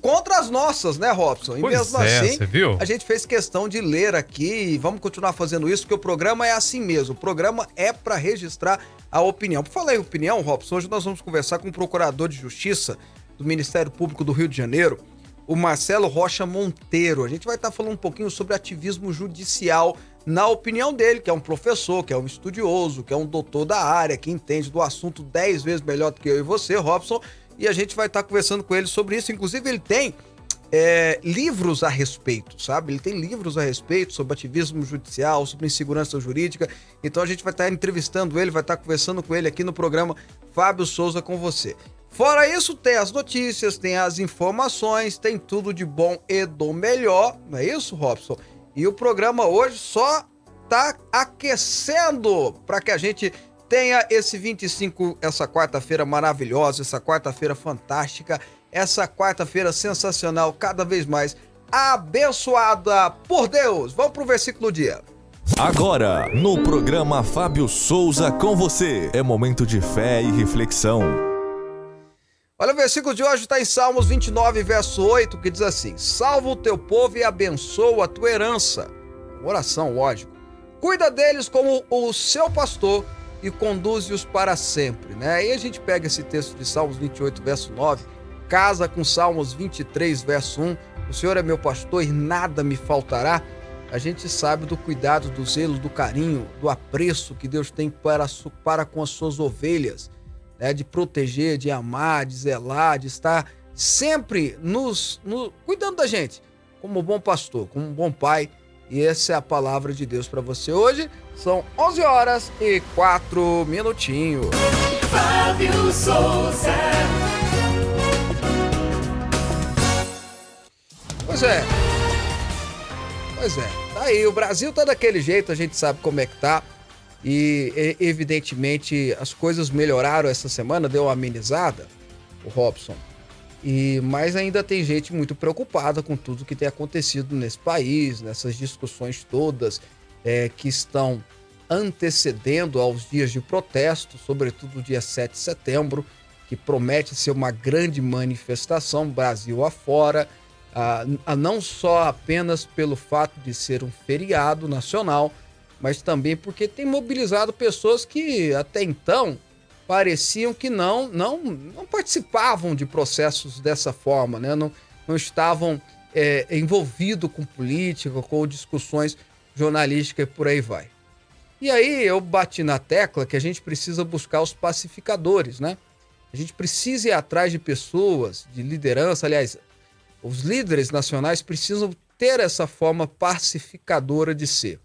contra as nossas, né, Robson? E Pois mesmo é, assim, viu? a gente fez questão de ler aqui e vamos continuar fazendo isso, porque o programa é assim mesmo. O programa é para registrar a opinião. Por falar em opinião, Robson, hoje nós vamos conversar com o Procurador de Justiça do Ministério Público do Rio de Janeiro, o Marcelo Rocha Monteiro. A gente vai estar falando um pouquinho sobre ativismo judicial na opinião dele, que é um professor, que é um estudioso, que é um doutor da área, que entende do assunto 10 vezes melhor do que eu e você, Robson. E a gente vai estar conversando com ele sobre isso. Inclusive, ele tem é, livros a respeito, sabe? Ele tem livros a respeito sobre ativismo judicial, sobre insegurança jurídica. Então a gente vai estar entrevistando ele, vai estar conversando com ele aqui no programa Fábio Souza com você. Fora isso, tem as notícias, tem as informações, tem tudo de bom e do melhor, não é isso, Robson? E o programa hoje só tá aquecendo para que a gente tenha esse 25, essa quarta-feira maravilhosa, essa quarta-feira fantástica, essa quarta-feira sensacional, cada vez mais abençoada por Deus. Vamos pro versículo do dia. Agora, no programa Fábio Souza com você, é momento de fé e reflexão. Olha, o versículo de hoje está em Salmos 29, verso 8, que diz assim: Salva o teu povo e abençoa a tua herança. Oração, lógico. Cuida deles como o seu pastor e conduze-os para sempre, né? Aí a gente pega esse texto de Salmos 28, verso 9, casa com Salmos 23, verso 1, o Senhor é meu pastor e nada me faltará. A gente sabe do cuidado, do zelo, do carinho, do apreço que Deus tem para, para com as suas ovelhas, né? de proteger, de amar, de zelar, de estar sempre nos, no, cuidando da gente, como bom pastor, como um bom pai. E essa é a palavra de Deus para você hoje. São 11 horas e 4 minutinhos. Fábio Souza. Pois é. Pois é. Tá aí, o Brasil tá daquele jeito, a gente sabe como é que tá. E evidentemente as coisas melhoraram essa semana, deu uma amenizada, o Robson. E mas ainda tem gente muito preocupada com tudo que tem acontecido nesse país, nessas discussões todas é, que estão antecedendo aos dias de protesto, sobretudo o dia 7 de setembro, que promete ser uma grande manifestação Brasil afora, a, a não só apenas pelo fato de ser um feriado nacional, mas também porque tem mobilizado pessoas que até então pareciam que não não, não participavam de processos dessa forma, né? não, não estavam é, envolvidos com política, com discussões jornalísticas e por aí vai. E aí eu bati na tecla que a gente precisa buscar os pacificadores, né? A gente precisa ir atrás de pessoas, de liderança, aliás, os líderes nacionais precisam ter essa forma pacificadora de ser.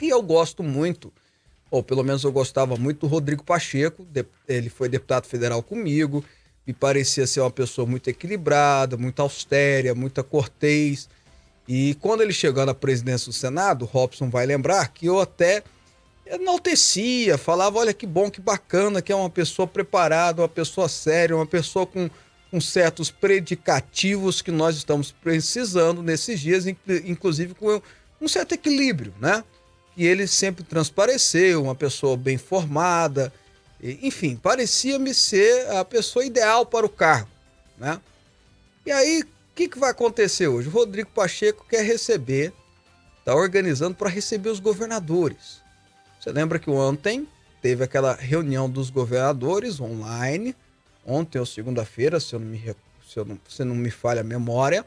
E eu gosto muito, ou pelo menos eu gostava muito do Rodrigo Pacheco, ele foi deputado federal comigo, me parecia ser uma pessoa muito equilibrada, muito austera, muito cortês. E quando ele chegou na presidência do Senado, Robson vai lembrar que eu até enaltecia, falava: olha que bom, que bacana, que é uma pessoa preparada, uma pessoa séria, uma pessoa com, com certos predicativos que nós estamos precisando nesses dias, inclusive com um certo equilíbrio, né? Que ele sempre transpareceu, uma pessoa bem formada, enfim, parecia-me ser a pessoa ideal para o cargo, né? E aí, que, que vai acontecer hoje? O Rodrigo Pacheco quer receber, está organizando para receber os governadores. Você lembra que ontem teve aquela reunião dos governadores online, ontem ou segunda-feira, se eu não me se, eu não, se não me falha a memória.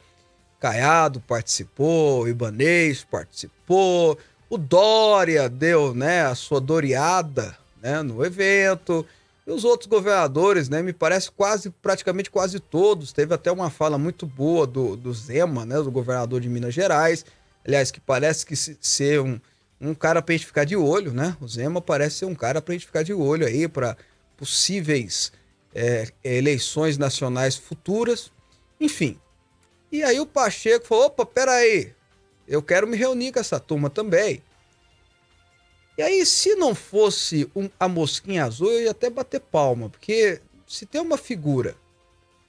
Caiado participou, Ibanês participou, o Dória deu né, a sua doreada né, no evento. E os outros governadores, né, me parece quase, praticamente quase todos. Teve até uma fala muito boa do, do Zema, né, do governador de Minas Gerais. Aliás, que parece que se, ser um, um cara pra gente ficar de olho, né? O Zema parece ser um cara pra gente ficar de olho aí para possíveis é, eleições nacionais futuras. Enfim. E aí o Pacheco falou: opa, peraí, eu quero me reunir com essa turma também. E aí, se não fosse um, a mosquinha azul, eu ia até bater palma, porque se tem uma figura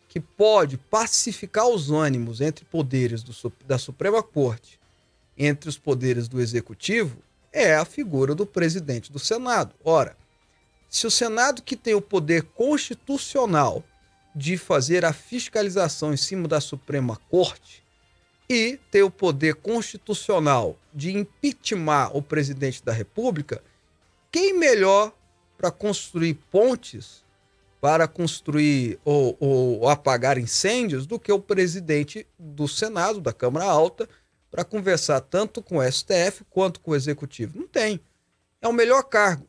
que pode pacificar os ânimos entre poderes do, da Suprema Corte, entre os poderes do Executivo, é a figura do presidente do Senado. Ora, se o Senado, que tem o poder constitucional de fazer a fiscalização em cima da Suprema Corte e ter o poder constitucional de impeachment o presidente da República, quem melhor para construir pontes, para construir ou, ou, apagar incêndios, do que o presidente do Senado, da Câmara Alta, para conversar tanto com o STF quanto com o Executivo? Não tem. É o melhor cargo.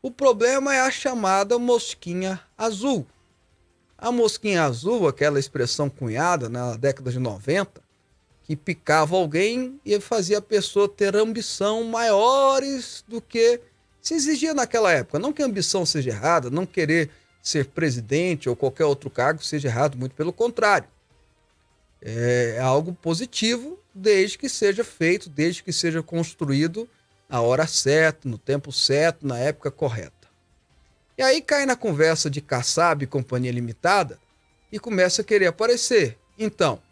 O problema é a chamada mosquinha azul. A mosquinha azul, aquela expressão cunhada na década de 90, que picava alguém e fazia a pessoa ter ambição maiores do que se exigia naquela época. Não que a ambição seja errada, não querer ser presidente ou qualquer outro cargo seja errado, muito pelo contrário. É algo positivo desde que seja feito, desde que seja construído na hora certa, no tempo certo, na época correta. E aí cai na conversa de Kassab Companhia Limitada e começa a querer aparecer. Então,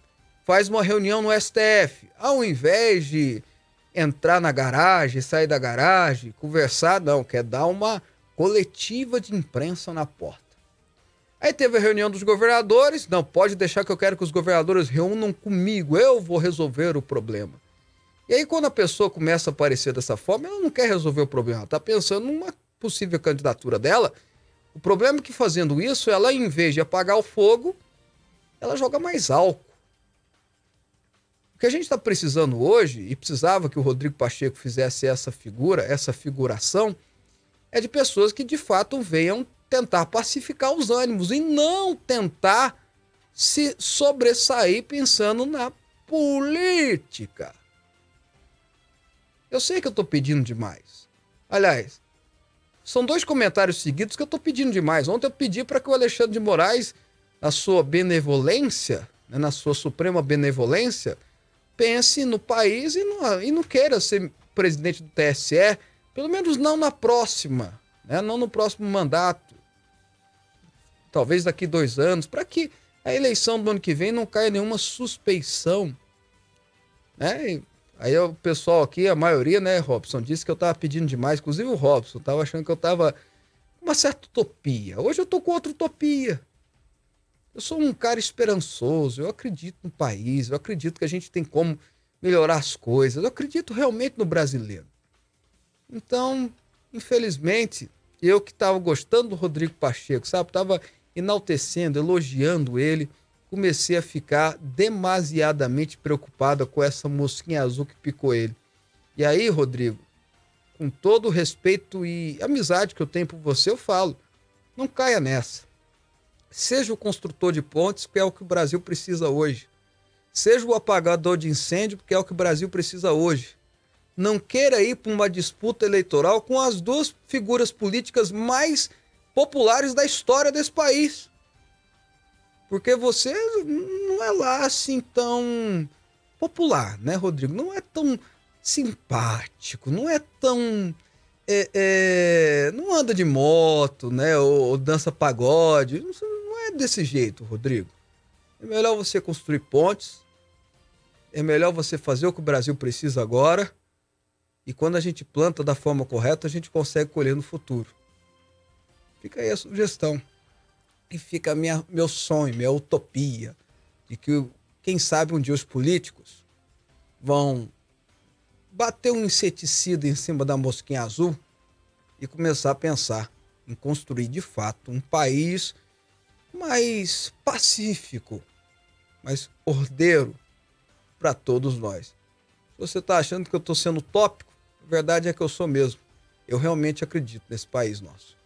faz uma reunião no STF. Ao invés de entrar na garagem, sair da garagem, conversar, não, quer dar uma coletiva de imprensa na porta. Aí teve a reunião dos governadores. Não, pode deixar que eu quero que os governadores reúnam comigo. Eu vou resolver o problema. E aí, quando a pessoa começa a aparecer dessa forma, ela não quer resolver o problema, ela está pensando numa possível candidatura dela. O problema é que fazendo isso, ela, em vez de apagar o fogo, ela joga mais álcool. O que a gente está precisando hoje, e precisava que o Rodrigo Pacheco fizesse essa figura, essa figuração, é de pessoas que de fato venham tentar pacificar os ânimos e não tentar se sobressair pensando na política. Eu sei que eu estou pedindo demais. Aliás, são dois comentários seguidos que eu estou pedindo demais. Ontem eu pedi para que o Alexandre de Moraes, na sua benevolência, né, na sua suprema benevolência, pense no país e não, e não queira ser presidente do TSE, pelo menos não na próxima, né, não no próximo mandato. Talvez daqui dois anos, para que a eleição do ano que vem não caia nenhuma suspeição. Né? Aí o pessoal aqui, a maioria, né, Robson, disse que eu tava pedindo demais. Inclusive o Robson tava achando que eu tava com uma certa utopia. Hoje eu tô com outra utopia. Eu sou um cara esperançoso, eu acredito no país, eu acredito que a gente tem como melhorar as coisas, eu acredito realmente no brasileiro. Então, infelizmente, eu que estava gostando do Rodrigo Pacheco, sabe, tava enaltecendo, elogiando ele, comecei a ficar demasiadamente preocupada com essa mosquinha azul que picou ele. E aí, Rodrigo, com todo o respeito e amizade que eu tenho por você, eu falo: não caia nessa. Seja o construtor de pontes, que é o que o Brasil precisa hoje. Seja o apagador de incêndio, porque é o que o Brasil precisa hoje. Não queira ir para uma disputa eleitoral com as duas figuras políticas mais populares da história desse país. Porque você não é lá assim tão popular, né, Rodrigo? Não é tão simpático, não é tão. É, é, não anda de moto, né? Ou, ou dança pagode. Não é desse jeito, Rodrigo. É melhor você construir pontes. É melhor você fazer o que o Brasil precisa agora. E quando a gente planta da forma correta, a gente consegue colher no futuro. Fica aí a sugestão e fica minha, meu sonho, minha utopia, de que, quem sabe, um dia os políticos vão bater um inseticida em cima da mosquinha azul e começar a pensar em construir de fato um país mais pacífico, mais ordeiro para todos nós. Se você está achando que eu estou sendo tópico, a verdade é que eu sou mesmo. Eu realmente acredito nesse país nosso.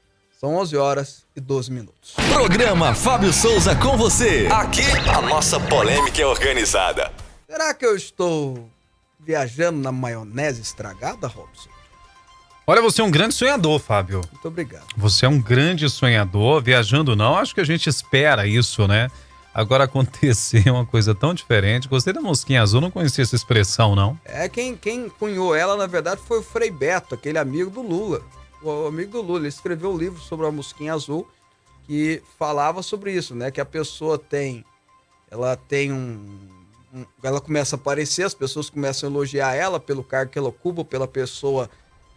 São 11 horas e 12 minutos. Programa Fábio Souza com você. Aqui a nossa polêmica é organizada. Será que eu estou viajando na maionese estragada, Robson? Olha, você é um grande sonhador, Fábio. Muito obrigado. Você é um grande sonhador. Viajando não, acho que a gente espera isso, né? Agora acontecer uma coisa tão diferente. Gostei da mosquinha azul, não conhecia essa expressão, não. É, quem, quem cunhou ela, na verdade, foi o Frei Beto, aquele amigo do Lula o amigo do Lula, ele escreveu um livro sobre a mosquinha azul que falava sobre isso, né? Que a pessoa tem, ela tem um, um, ela começa a aparecer, as pessoas começam a elogiar ela pelo cargo que ela ocupa, pela pessoa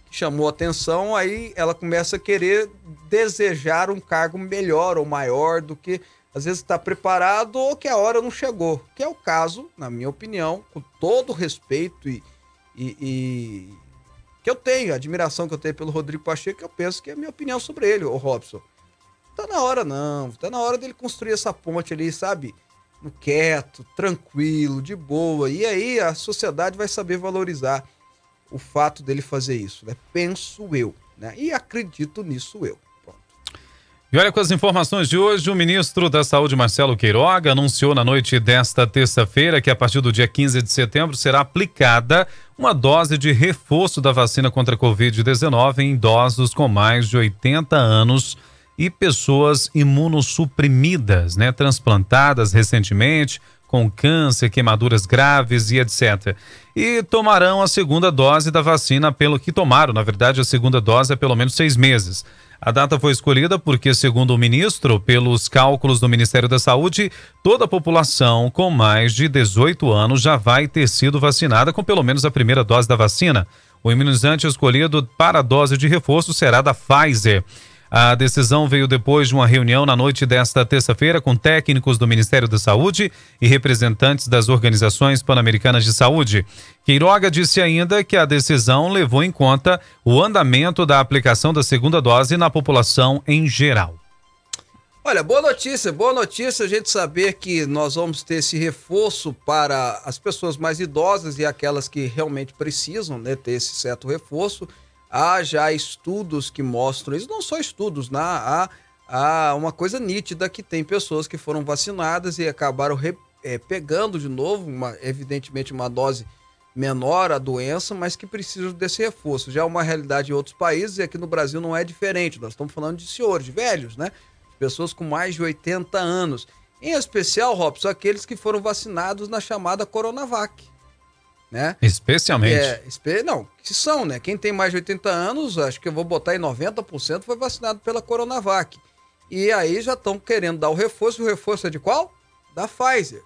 chamou atenção, aí ela começa a querer desejar um cargo melhor ou maior do que às vezes está preparado ou que a hora não chegou. Que é o caso, na minha opinião, com todo o respeito e, e, e, que eu tenho, a admiração que eu tenho pelo Rodrigo Pacheco, eu penso que é a minha opinião sobre ele, o Robson. Tá na hora não, tá na hora dele construir essa ponte ali, sabe? No quieto, tranquilo, de boa. E aí a sociedade vai saber valorizar o fato dele fazer isso, né? Penso eu, né? E acredito nisso eu. E olha com as informações de hoje, o ministro da Saúde, Marcelo Queiroga, anunciou na noite desta terça-feira que a partir do dia 15 de setembro será aplicada uma dose de reforço da vacina contra a Covid-19 em idosos com mais de 80 anos e pessoas imunossuprimidas, né, transplantadas recentemente, com câncer, queimaduras graves e etc. E tomarão a segunda dose da vacina pelo que tomaram, na verdade, a segunda dose há pelo menos seis meses. A data foi escolhida porque, segundo o ministro, pelos cálculos do Ministério da Saúde, toda a população com mais de 18 anos já vai ter sido vacinada com pelo menos a primeira dose da vacina. O imunizante escolhido para a dose de reforço será da Pfizer. A decisão veio depois de uma reunião na noite desta terça-feira com técnicos do Ministério da Saúde e representantes das organizações pan-americanas de saúde. Queiroga disse ainda que a decisão levou em conta o andamento da aplicação da segunda dose na população em geral. Olha, boa notícia, boa notícia a gente saber que nós vamos ter esse reforço para as pessoas mais idosas e aquelas que realmente precisam né, ter esse certo reforço. Há já estudos que mostram isso, não só estudos, né? há, há uma coisa nítida que tem pessoas que foram vacinadas e acabaram re, é, pegando de novo, uma, evidentemente, uma dose menor a doença, mas que precisam desse reforço. Já é uma realidade em outros países e aqui no Brasil não é diferente. Nós estamos falando de senhores, de velhos, né? Pessoas com mais de 80 anos. Em especial, Robson, aqueles que foram vacinados na chamada Coronavac né? Especialmente. É, não, que são, né? Quem tem mais de 80 anos, acho que eu vou botar em 90% foi vacinado pela Coronavac. E aí já estão querendo dar o reforço. O reforço é de qual? Da Pfizer.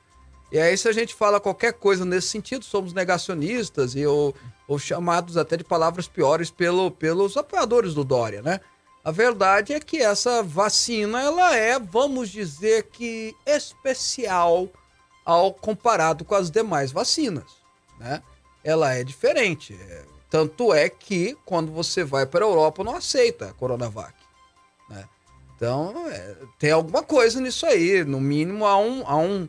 E aí, se a gente fala qualquer coisa nesse sentido, somos negacionistas e ou, ou chamados até de palavras piores pelo, pelos apoiadores do Dória, né? A verdade é que essa vacina, ela é, vamos dizer que especial ao comparado com as demais vacinas né? Ela é diferente. É, tanto é que quando você vai para a Europa não aceita a Coronavac, né? Então, é, tem alguma coisa nisso aí. No mínimo, há um, há um.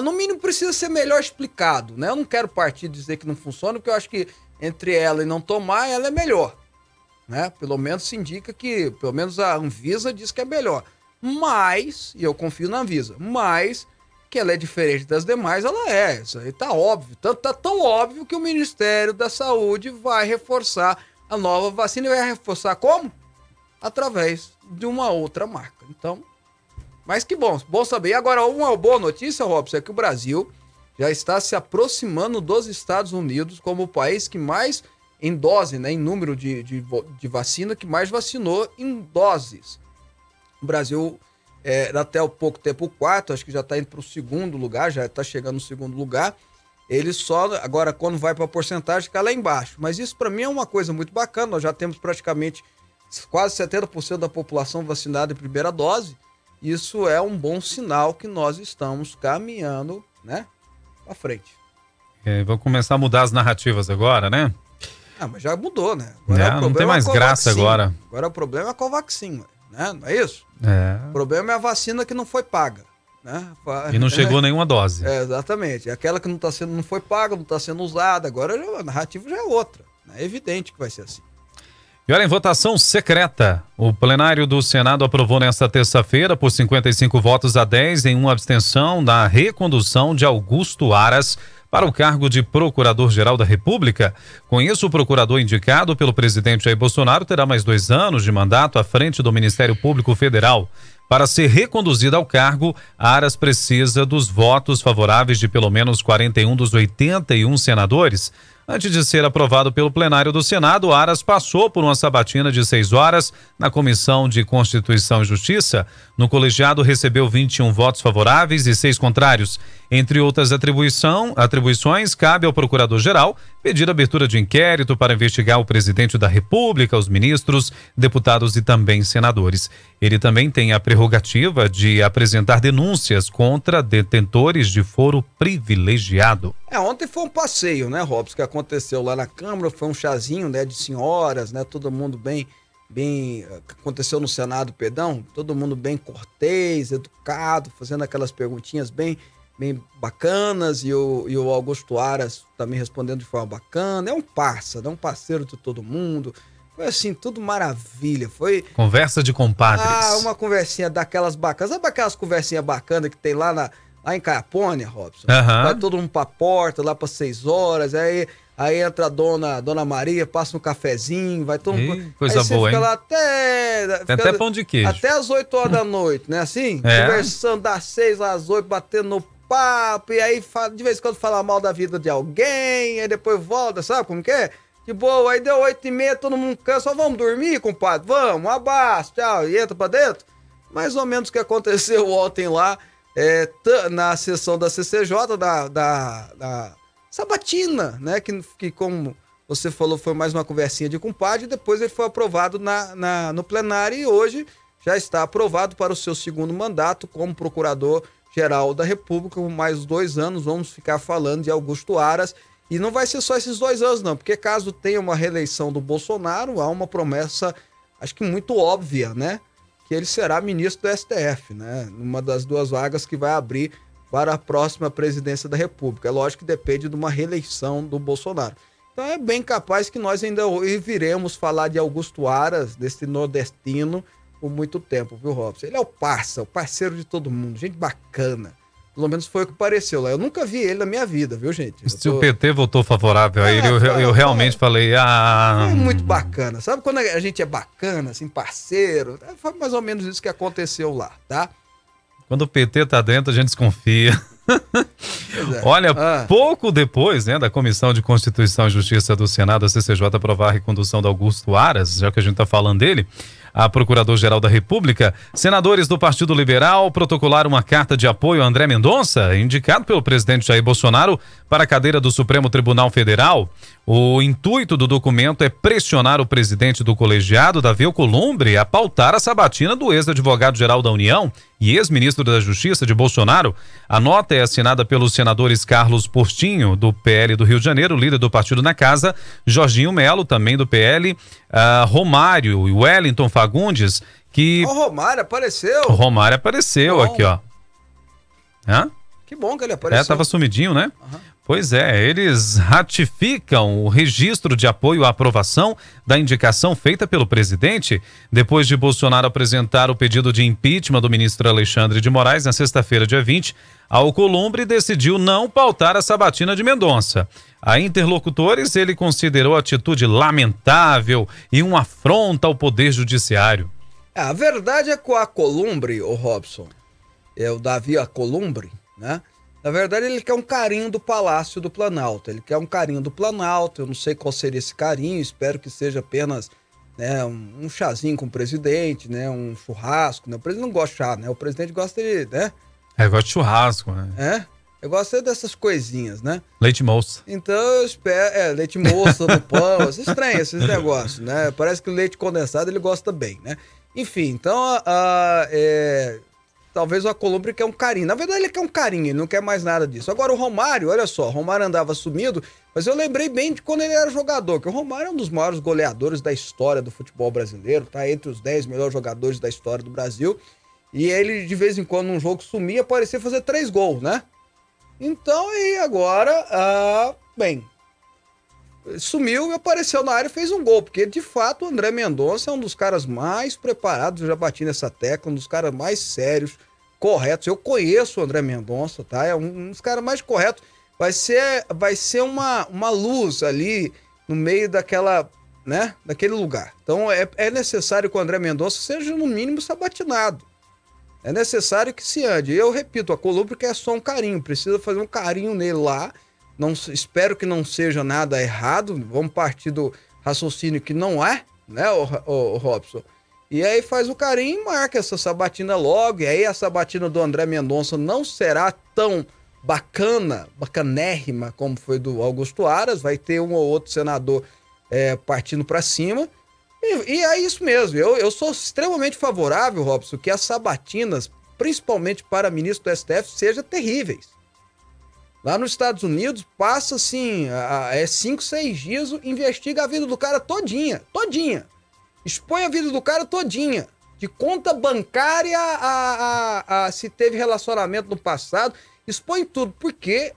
No mínimo, precisa ser melhor explicado, né? Eu não quero partir dizer que não funciona, porque eu acho que entre ela e não tomar, ela é melhor. Né? Pelo menos se indica que, pelo menos a Anvisa diz que é melhor. Mas, e eu confio na Anvisa, mas que ela é diferente das demais, ela é. Isso aí tá óbvio. Tanto tá tão óbvio que o Ministério da Saúde vai reforçar a nova vacina e vai reforçar como? Através de uma outra marca. Então, mas que bom, bom saber. Agora, uma boa notícia, Robson, é que o Brasil já está se aproximando dos Estados Unidos como o país que mais, em dose, né, em número de, de, de vacina, que mais vacinou em doses. O Brasil é, até o pouco tempo o quarto, acho que já está indo para o segundo lugar, já está chegando no segundo lugar. Ele só, agora, quando vai para a porcentagem, fica lá embaixo. Mas isso para mim é uma coisa muito bacana. Nós já temos praticamente quase 70% da população vacinada em primeira dose. Isso é um bom sinal que nós estamos caminhando, né, para frente. É, vou começar a mudar as narrativas agora, né? Ah, mas já mudou, né? Agora é, não tem mais graça agora. Agora o problema é com a vacina né? Não é isso? É. O problema é a vacina que não foi paga. Né? E não chegou é, nenhuma dose. É, exatamente. Aquela que não, tá sendo, não foi paga, não está sendo usada, agora a narrativa já é outra. É evidente que vai ser assim. E olha, em votação secreta, o plenário do Senado aprovou nesta terça-feira, por 55 votos a 10, em uma abstenção, da recondução de Augusto Aras para o cargo de Procurador-Geral da República. Com isso, o procurador indicado pelo presidente Jair Bolsonaro terá mais dois anos de mandato à frente do Ministério Público Federal. Para ser reconduzido ao cargo, Aras precisa dos votos favoráveis de pelo menos 41 dos 81 senadores. Antes de ser aprovado pelo plenário do Senado, Aras passou por uma sabatina de seis horas na Comissão de Constituição e Justiça. No colegiado, recebeu 21 votos favoráveis e seis contrários. Entre outras atribuição, atribuições, cabe ao Procurador-Geral pedir abertura de inquérito para investigar o presidente da República, os ministros, deputados e também senadores. Ele também tem a prerrogativa de apresentar denúncias contra detentores de foro privilegiado. É, ontem foi um passeio, né, Robson, que aconteceu lá na Câmara, foi um chazinho, né, de senhoras, né, todo mundo bem, bem, aconteceu no Senado, perdão, todo mundo bem cortês, educado, fazendo aquelas perguntinhas bem, bem bacanas, e o, e o Augusto Aras também respondendo de forma bacana, é um parça, é um parceiro de todo mundo, foi assim, tudo maravilha. Foi. Conversa de compadres. Ah, uma conversinha daquelas bacanas. Sabe aquelas conversinhas bacanas que tem lá, na, lá em Caiapônia, Robson? Aham. Vai todo mundo pra porta, lá pra seis horas, aí, aí entra a dona, dona Maria, passa um cafezinho, vai todo mundo. coisa aí você boa, fica hein? lá até. Tem fica até pão de queijo. Até as 8 horas da noite, né? Assim? É. Conversando das 6 às 8, batendo no papo, e aí de vez em quando fala mal da vida de alguém, aí depois volta, sabe como que é? De boa, aí deu 8 e meia, todo mundo cansa, só vamos dormir, compadre? Vamos, um abraço, tchau, e entra pra dentro. Mais ou menos o que aconteceu ontem lá, é, na sessão da CCJ, da, da, da Sabatina, né? Que, que como você falou, foi mais uma conversinha de compadre, depois ele foi aprovado na, na- no plenário e hoje já está aprovado para o seu segundo mandato como procurador-geral da República, mais dois anos. Vamos ficar falando de Augusto Aras. E não vai ser só esses dois anos, não, porque caso tenha uma reeleição do Bolsonaro, há uma promessa, acho que muito óbvia, né? Que ele será ministro do STF, né? Numa das duas vagas que vai abrir para a próxima presidência da República. É lógico que depende de uma reeleição do Bolsonaro. Então é bem capaz que nós ainda viremos falar de Augusto Aras, desse nordestino, por muito tempo, viu, Robson? Ele é o parça, o parceiro de todo mundo, gente bacana. Pelo menos foi o que pareceu lá. Eu nunca vi ele na minha vida, viu, gente? Se o tô- PT votou favorável a É, ele, eu, eu- eu foi- realmente falei, ah. É muito bacana. Sabe quando a gente é bacana, assim, parceiro? É, Foi mais ou menos isso que aconteceu lá, tá? Quando o PT tá dentro, a gente desconfia. É. Olha, Ah. pouco depois né, da Comissão de Constituição e Justiça do Senado, a CCJ, aprovar a recondução do Augusto Aras, já que a gente está falando dele, a Procurador-Geral da República, senadores do Partido Liberal protocolaram uma carta de apoio a André Mendonça, indicado pelo presidente Jair Bolsonaro para a cadeira do Supremo Tribunal Federal. O intuito do documento é pressionar o presidente do colegiado, Davi Alcolumbre, a pautar a sabatina do ex-advogado-geral da União e ex-ministro da Justiça de Bolsonaro. A nota é assinada pelos senadores Carlos Postinho, do PL do Rio de Janeiro, líder do partido na casa, Jorginho Melo, também do PL, ah, Romário e Wellington Fagundes, que. O Romário apareceu. O Romário apareceu Bom. aqui, ó. Hã? Que bom que ele apareceu. É, tava sumidinho, né? Pois é, eles ratificam o registro de apoio à aprovação da indicação feita pelo presidente depois de Bolsonaro apresentar o pedido de impeachment do ministro Alexandre de Moraes na sexta-feira, dia 20. Alcolumbre decidiu não pautar a sabatina de Mendonça. A interlocutores, ele considerou a atitude lamentável e uma afronta ao poder judiciário. É, a verdade é que o Acolumbre, o Robson, é o Davi Acolumbre, né? Na verdade, ele quer um carinho do Palácio do Planalto. Ele quer um carinho do Planalto. Eu não sei qual seria esse carinho. Espero que seja apenas né, um, um chazinho com o presidente, né? Um churrasco. Né? O presidente não gosta de chá, né? O presidente gosta de, né? É, gosto de churrasco, né? É? Eu gosto dessas coisinhas, né? Leite moça. Então eu espero. É, leite moça no pão, esses estranhos, esses negócios, né? Parece que o leite condensado ele gosta bem, né? Enfim, então, a- a- é, talvez o Acolumbre quer um carinho. Na verdade, ele quer um carinho, ele não quer mais nada disso. Agora, o Romário, olha só, o Romário andava sumido, mas eu lembrei bem de quando ele era jogador, que o Romário é um dos maiores goleadores da história do futebol brasileiro, tá entre os 10 melhores jogadores da história do Brasil. E ele, de vez em quando, num jogo sumia, parecia fazer três gols, né? Então, e agora, ah, bem, sumiu e apareceu na área e fez um gol, porque de fato o André Mendonça é um dos caras mais preparados, eu já bati nessa tecla, um dos caras mais sérios, corretos. Eu conheço o André Mendonça, tá? É um, dos caras mais corretos. Vai ser, vai ser uma, uma luz ali no meio daquela, né, daquele lugar. Então é, é necessário que o André Mendonça seja no mínimo sabatinado. É necessário que se ande. Eu repito, a Columbre quer só um carinho, precisa fazer um carinho nele lá, Não, espero que não seja nada errado. Vamos partir do raciocínio que não é, né, o, o, o Robson? E aí faz o carinho e marca essa sabatina logo. E aí a sabatina do André Mendonça não será tão bacana, bacanérrima como foi do Augusto Aras. Vai ter um ou outro senador é, partindo para cima. E, e, é isso mesmo. Eu, eu sou extremamente favorável, Robson, que as sabatinas, principalmente para ministro do STF, sejam terríveis. Lá nos Estados Unidos, passa assim, é cinco, seis dias, investiga a vida do cara todinha, todinha. Expõe a vida do cara todinha. De conta bancária a, a se teve relacionamento no passado. Expõe tudo, porque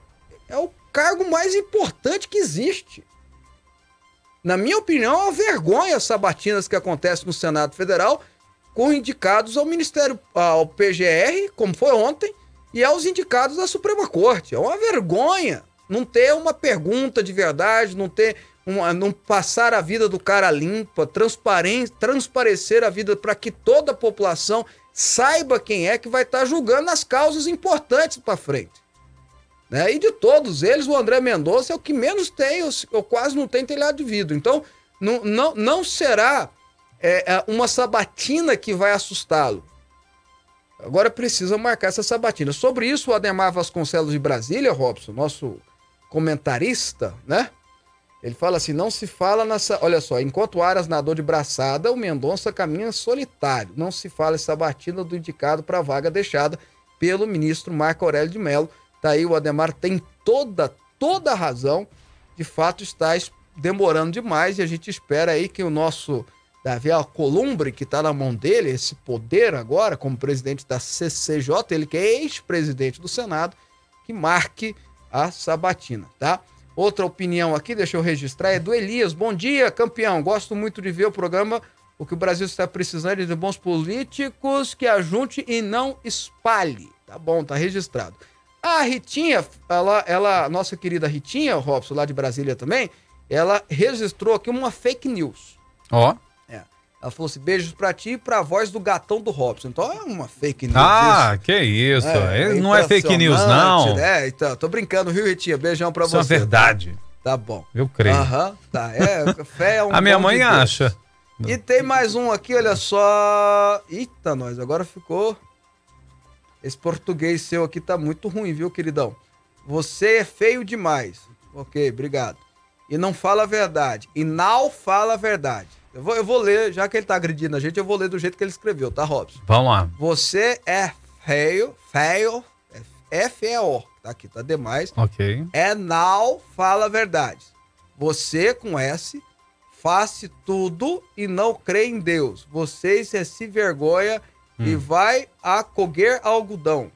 é o cargo mais importante que existe. Na minha opinião, é uma vergonha as sabatinas que acontecem no Senado Federal com indicados ao Ministério, ao PGR, como foi ontem, e aos indicados da Suprema Corte. É uma vergonha não ter uma pergunta de verdade, não ter uma, não passar a vida do cara limpa, transparecer a vida para que toda a população saiba quem é que vai estar tá julgando as causas importantes para frente. Né? E de todos eles, o André Mendonça é o que menos tem, ou quase não tem telhado de vidro. Então, não, não, não será é, é uma sabatina que vai assustá-lo. Agora precisa marcar essa sabatina. Sobre isso, o Ademar Vasconcelos de Brasília, Robson, nosso comentarista, né? Ele fala assim: não se fala nessa. Olha só, enquanto Aras nadou de braçada, o Mendonça caminha solitário. Não se fala essa batina do indicado para a vaga deixada pelo ministro Marco Aurélio de Mello. Tá aí, o Ademar tem toda, toda a razão. De fato, está demorando demais e a gente espera aí que o nosso Davi Alcolumbre, que está na mão dele, esse poder agora, como presidente da CCJ, ele que é ex-presidente do Senado, que marque a sabatina, tá? Outra opinião aqui, deixa eu registrar, é do Elias. Bom dia, campeão. Gosto muito de ver o programa. O que o Brasil está precisando é de bons políticos que ajunte e não espalhe. Tá bom, tá registrado. A Ritinha, ela, ela, nossa querida Ritinha, Robson, lá de Brasília também, ela registrou aqui uma fake news. Ó. Oh. Ela falou assim: beijos pra ti e pra voz do gatão do Robson. Então é uma fake news. Ah, isso. que isso. É, é não é fake news, não. Né? Então, tô brincando, viu, Ritinha? Beijão pra isso você. Isso é verdade. Tá? tá bom. Eu creio. Aham, tá. É, fé é um A minha mãe de acha. E tem mais um aqui, olha só. Eita, nós, agora ficou. Esse português seu aqui tá muito ruim, viu, queridão? Você é feio demais. Ok, obrigado. E não fala a verdade. E não fala a verdade. Eu vou, eu vou ler, já que ele tá agredindo a gente, eu vou ler do jeito que ele escreveu, tá, Robson? Vamos lá. Você é feio, feio, F-E-O, tá aqui, tá demais. Ok. É não fala a verdade. Você, com S, faz tudo e não crê em Deus. Você se, se vergonha hum. e vai a coger algodão.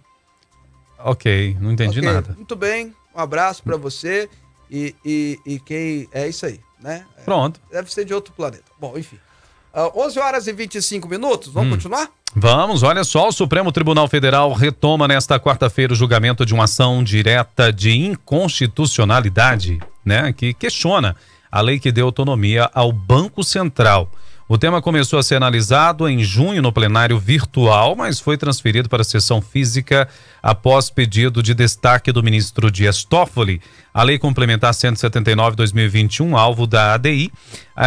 Ok, não entendi okay, nada. Muito bem, um abraço para você e, e, e quem. É isso aí né? Pronto. Deve ser de outro planeta. Bom, enfim. Uh, ah, 11 horas e 25 minutos, vamos hum. continuar? Vamos, olha só, o Supremo Tribunal Federal retoma nesta quarta-feira o julgamento de uma ação direta de inconstitucionalidade, né, que questiona a lei que deu autonomia ao Banco Central. O tema começou a ser analisado em junho no plenário virtual, mas foi transferido para a sessão física após pedido de destaque do ministro Dias Toffoli. A Lei Complementar 179-2021, alvo da ADI,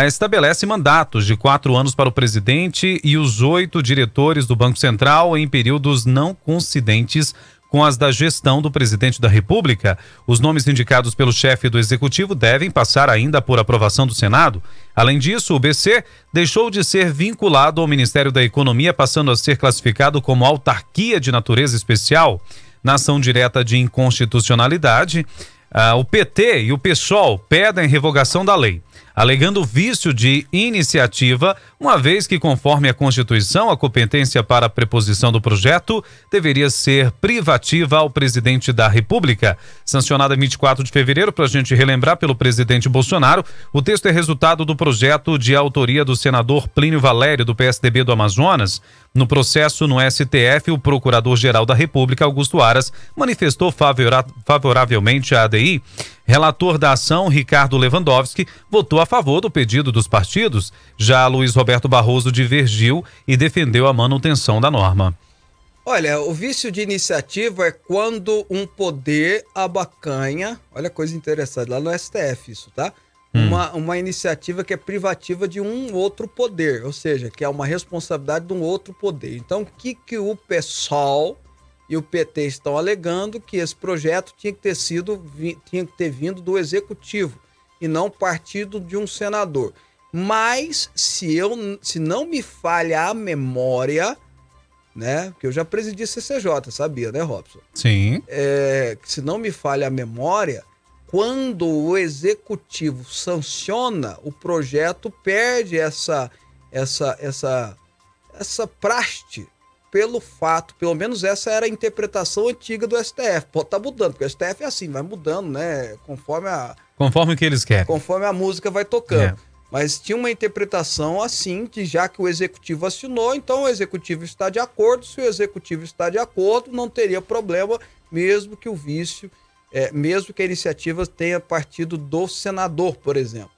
estabelece mandatos de quatro anos para o presidente e os oito diretores do Banco Central em períodos não coincidentes com as da gestão do presidente da República. Os nomes indicados pelo chefe do executivo devem passar ainda por aprovação do Senado. Além disso, o BC deixou de ser vinculado ao Ministério da Economia, passando a ser classificado como autarquia de natureza especial. Na ação direta de inconstitucionalidade, uh, o PT e o PSOL pedem revogação da lei alegando vício de iniciativa, uma vez que, conforme a Constituição, a competência para a preposição do projeto deveria ser privativa ao presidente da República. Sancionada em 24 de fevereiro, para a gente relembrar pelo presidente Bolsonaro, o texto é resultado do projeto de autoria do senador Plínio Valério, do PSDB do Amazonas. No processo no STF, o Procurador-Geral da República, Augusto Aras, manifestou favoravelmente a ADI. Relator da ação, Ricardo Lewandowski, votou a favor do pedido dos partidos. Já Luiz Roberto Barroso divergiu e defendeu a manutenção da norma. Olha, o vício de iniciativa é quando um poder abacanha. Olha a coisa interessante, lá no STF isso, tá? Hum. Uma, uma iniciativa que é privativa de um outro poder, ou seja, que é uma responsabilidade de um outro poder. Então, o que, que o PSOL e o PT estão alegando que esse projeto tinha que ter sido, tinha que ter vindo do executivo e não partido de um senador. Mas se eu se não me falha a memória, né? Porque eu já presidi CCJ, sabia, né, Robson? Sim. É, se não me falha a memória, quando o executivo sanciona o projeto, perde essa essa essa essa praste pelo fato, pelo menos essa era a interpretação antiga do STF. Pode tá mudando, porque o STF é assim, vai mudando, né, conforme a conforme o que eles querem. Conforme a música vai tocando. É. Mas tinha uma interpretação assim, de já que o executivo assinou, então o executivo está de acordo. Se o executivo está de acordo, não teria problema, mesmo que o vício, é, mesmo que a iniciativa tenha partido do senador, por exemplo.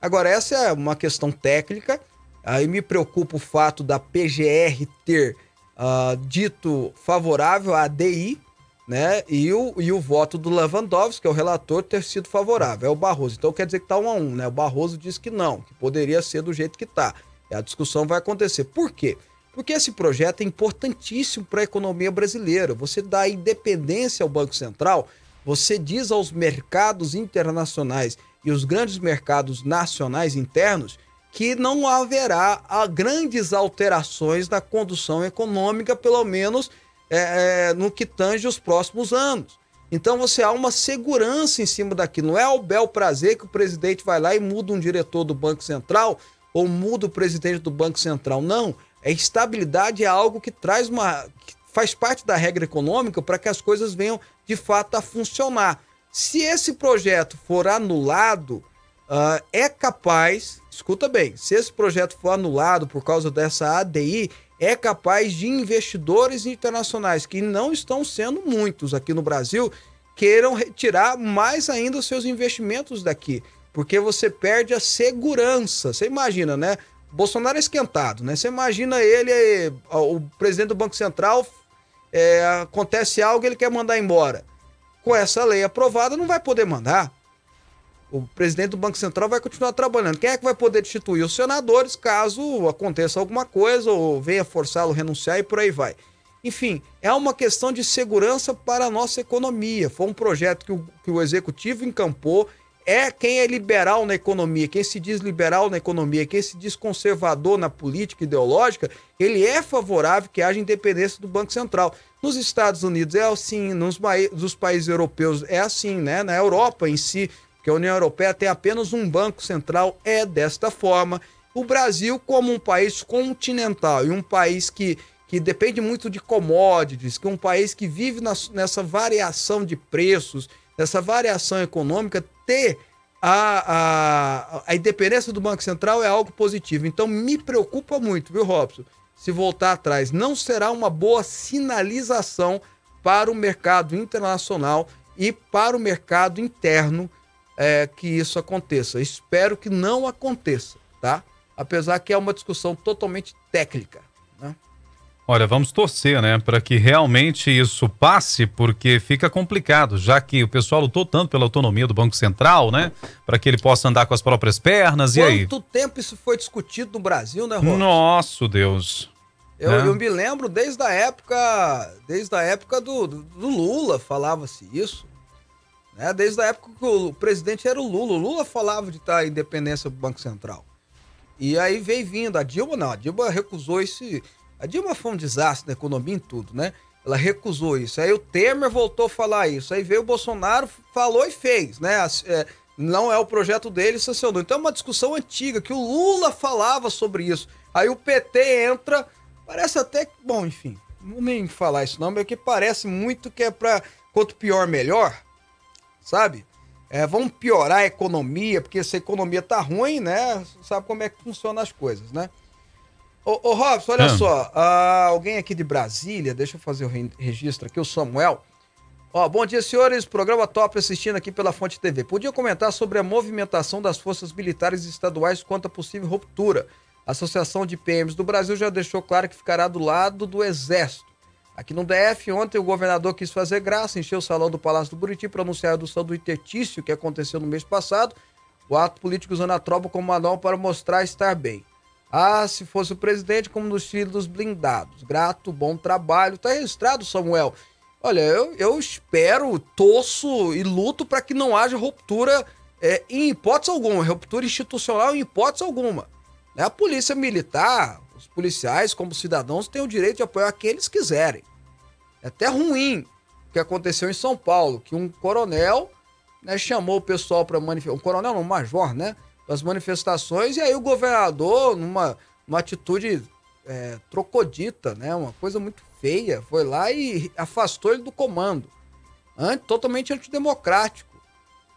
Agora, essa é uma questão técnica. Aí me preocupa o fato da PGR ter uh, dito favorável à ADI, né? E o, e o voto do Lewandowski, que é o relator, ter sido favorável. É o Barroso. Então quer dizer que tá um a um, né? O Barroso disse que não, que poderia ser do jeito que tá. E a discussão vai acontecer. Por quê? Porque esse projeto é importantíssimo para a economia brasileira. Você dá independência ao Banco Central, você diz aos mercados internacionais e os grandes mercados nacionais internos que não haverá grandes alterações na condução econômica, pelo menos é, é, no que tange os próximos anos. Então você há uma segurança em cima daquilo. Não é o bel prazer que o presidente vai lá e muda um diretor do Banco Central ou muda o presidente do Banco Central. Não. A estabilidade é algo que traz uma. Que faz parte da regra econômica para que as coisas venham de fato a funcionar. Se esse projeto for anulado, uh, é capaz, escuta bem, se esse projeto for anulado por causa dessa ADI, é capaz de investidores internacionais, que não estão sendo muitos aqui no Brasil, queiram retirar mais ainda os seus investimentos daqui. Porque você perde a segurança. Você imagina, né? Bolsonaro é esquentado, né? Você imagina ele, o presidente do Banco Central, é, acontece algo ele quer mandar embora. Com essa lei aprovada, não vai poder mandar o presidente do Banco Central vai continuar trabalhando. Quem é que vai poder destituir? Os senadores, caso aconteça alguma coisa ou venha forçá-lo a renunciar e por aí vai. Enfim, é uma questão de segurança para a nossa economia. Foi um projeto que o, que o executivo encampou. É quem é liberal na economia, quem se diz liberal na economia, quem se diz conservador na política ideológica, ele é favorável que haja independência do Banco Central. Nos Estados Unidos é assim, nos, nos países europeus é assim, né? Na Europa em si, que a União Europeia tem apenas um banco central, é desta forma. O Brasil, como um país continental e um país que, que depende muito de commodities, que é um país que vive na, nessa variação de preços, nessa variação econômica, ter a, a, a independência do Banco Central é algo positivo. Então me preocupa muito, viu, Robson? Se voltar atrás, não será uma boa sinalização para o mercado internacional e para o mercado interno é, que isso aconteça. Espero que não aconteça, tá? Apesar que é uma discussão totalmente técnica. Né? Olha, vamos torcer, né, para que realmente isso passe, porque fica complicado, já que o pessoal lutou tanto pela autonomia do Banco Central, né, para que ele possa andar com as próprias pernas, Quanto e aí? Quanto tempo isso foi discutido no Brasil, né, Roberto? Nosso Deus. Eu, é. eu, me lembro desde a época, desde a época do, do, do Lula falava-se isso. Né? Desde a época que o presidente era o Lula. O Lula falava de estar independência do Banco Central. E aí veio vindo. A Dilma não. A Dilma recusou esse. A Dilma foi um desastre na economia em tudo, né? Ela recusou isso. Aí o Temer voltou a falar isso. Aí veio o Bolsonaro, falou e fez, né? É, não é o projeto dele, sancionou. Então é uma discussão antiga que o Lula falava sobre isso. Aí o PT entra, parece até que, bom, enfim, não nem falar isso não, porque parece muito que é para quanto pior melhor sabe? É, vamos piorar a economia, porque se a economia tá ruim, né? Sabe como é que funcionam as coisas, né? Ô, ô Robson, olha só. Uh, alguém aqui de Brasília, deixa eu fazer o registro aqui, o Samuel. Ó, bom dia, senhores. Programa top assistindo aqui pela Fonte TV. Podia comentar sobre a movimentação das forças militares estaduais quanto a possível ruptura. A Associação de PMs do Brasil já deixou claro que ficará do lado do Exército. Aqui no DF, ontem o governador quis fazer graça, encheu o salão do Palácio do Buriti para anunciar a redução do interstício que aconteceu no mês passado. O ato político usando a tropa como manual para mostrar estar bem. Ah, se fosse o presidente, como nos filhos blindados. Grato, bom trabalho. Tá registrado, Samuel. Olha, eu, eu espero, torço e luto para que não haja ruptura é, em hipótese alguma, ruptura institucional em hipótese alguma. Né? A polícia militar, os policiais, como cidadãos, têm o direito de apoiar quem eles quiserem. É até ruim o que aconteceu em São Paulo, que um coronel né, chamou o pessoal para manifestar, um coronel, não, um major, né, para as manifestações, e aí o governador, numa, numa atitude é, trocodita, né, uma coisa muito feia, foi lá e afastou ele do comando. Ant, totalmente antidemocrático.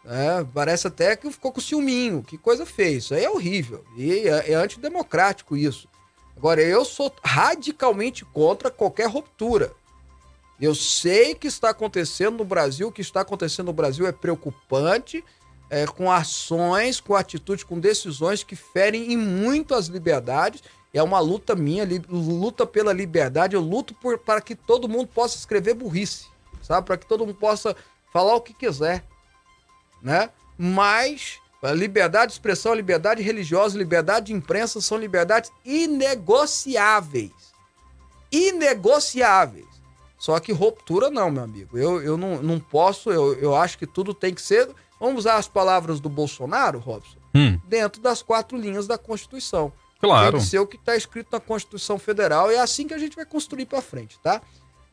É, parece até que ficou com ciúminho. Que coisa fez. Isso aí é horrível. E é, é antidemocrático isso. Agora, eu sou radicalmente contra qualquer ruptura. Eu sei que está acontecendo no Brasil, o que está acontecendo no Brasil é preocupante, é, com ações, com atitudes, com decisões que ferem em muito as liberdades. É uma luta minha, li, luta pela liberdade, eu luto por, para que todo mundo possa escrever burrice, sabe? Para que todo mundo possa falar o que quiser, né? Mas liberdade de expressão, liberdade religiosa, liberdade de imprensa são liberdades inegociáveis. Inegociáveis. Só que ruptura não, meu amigo. Eu, eu não, não posso, eu, eu acho que tudo tem que ser. Vamos usar as palavras do Bolsonaro, Robson, Hum, dentro das quatro linhas da Constituição. claro. Tem que ser o que está escrito na Constituição Federal e é assim que a gente vai construir para frente, tá?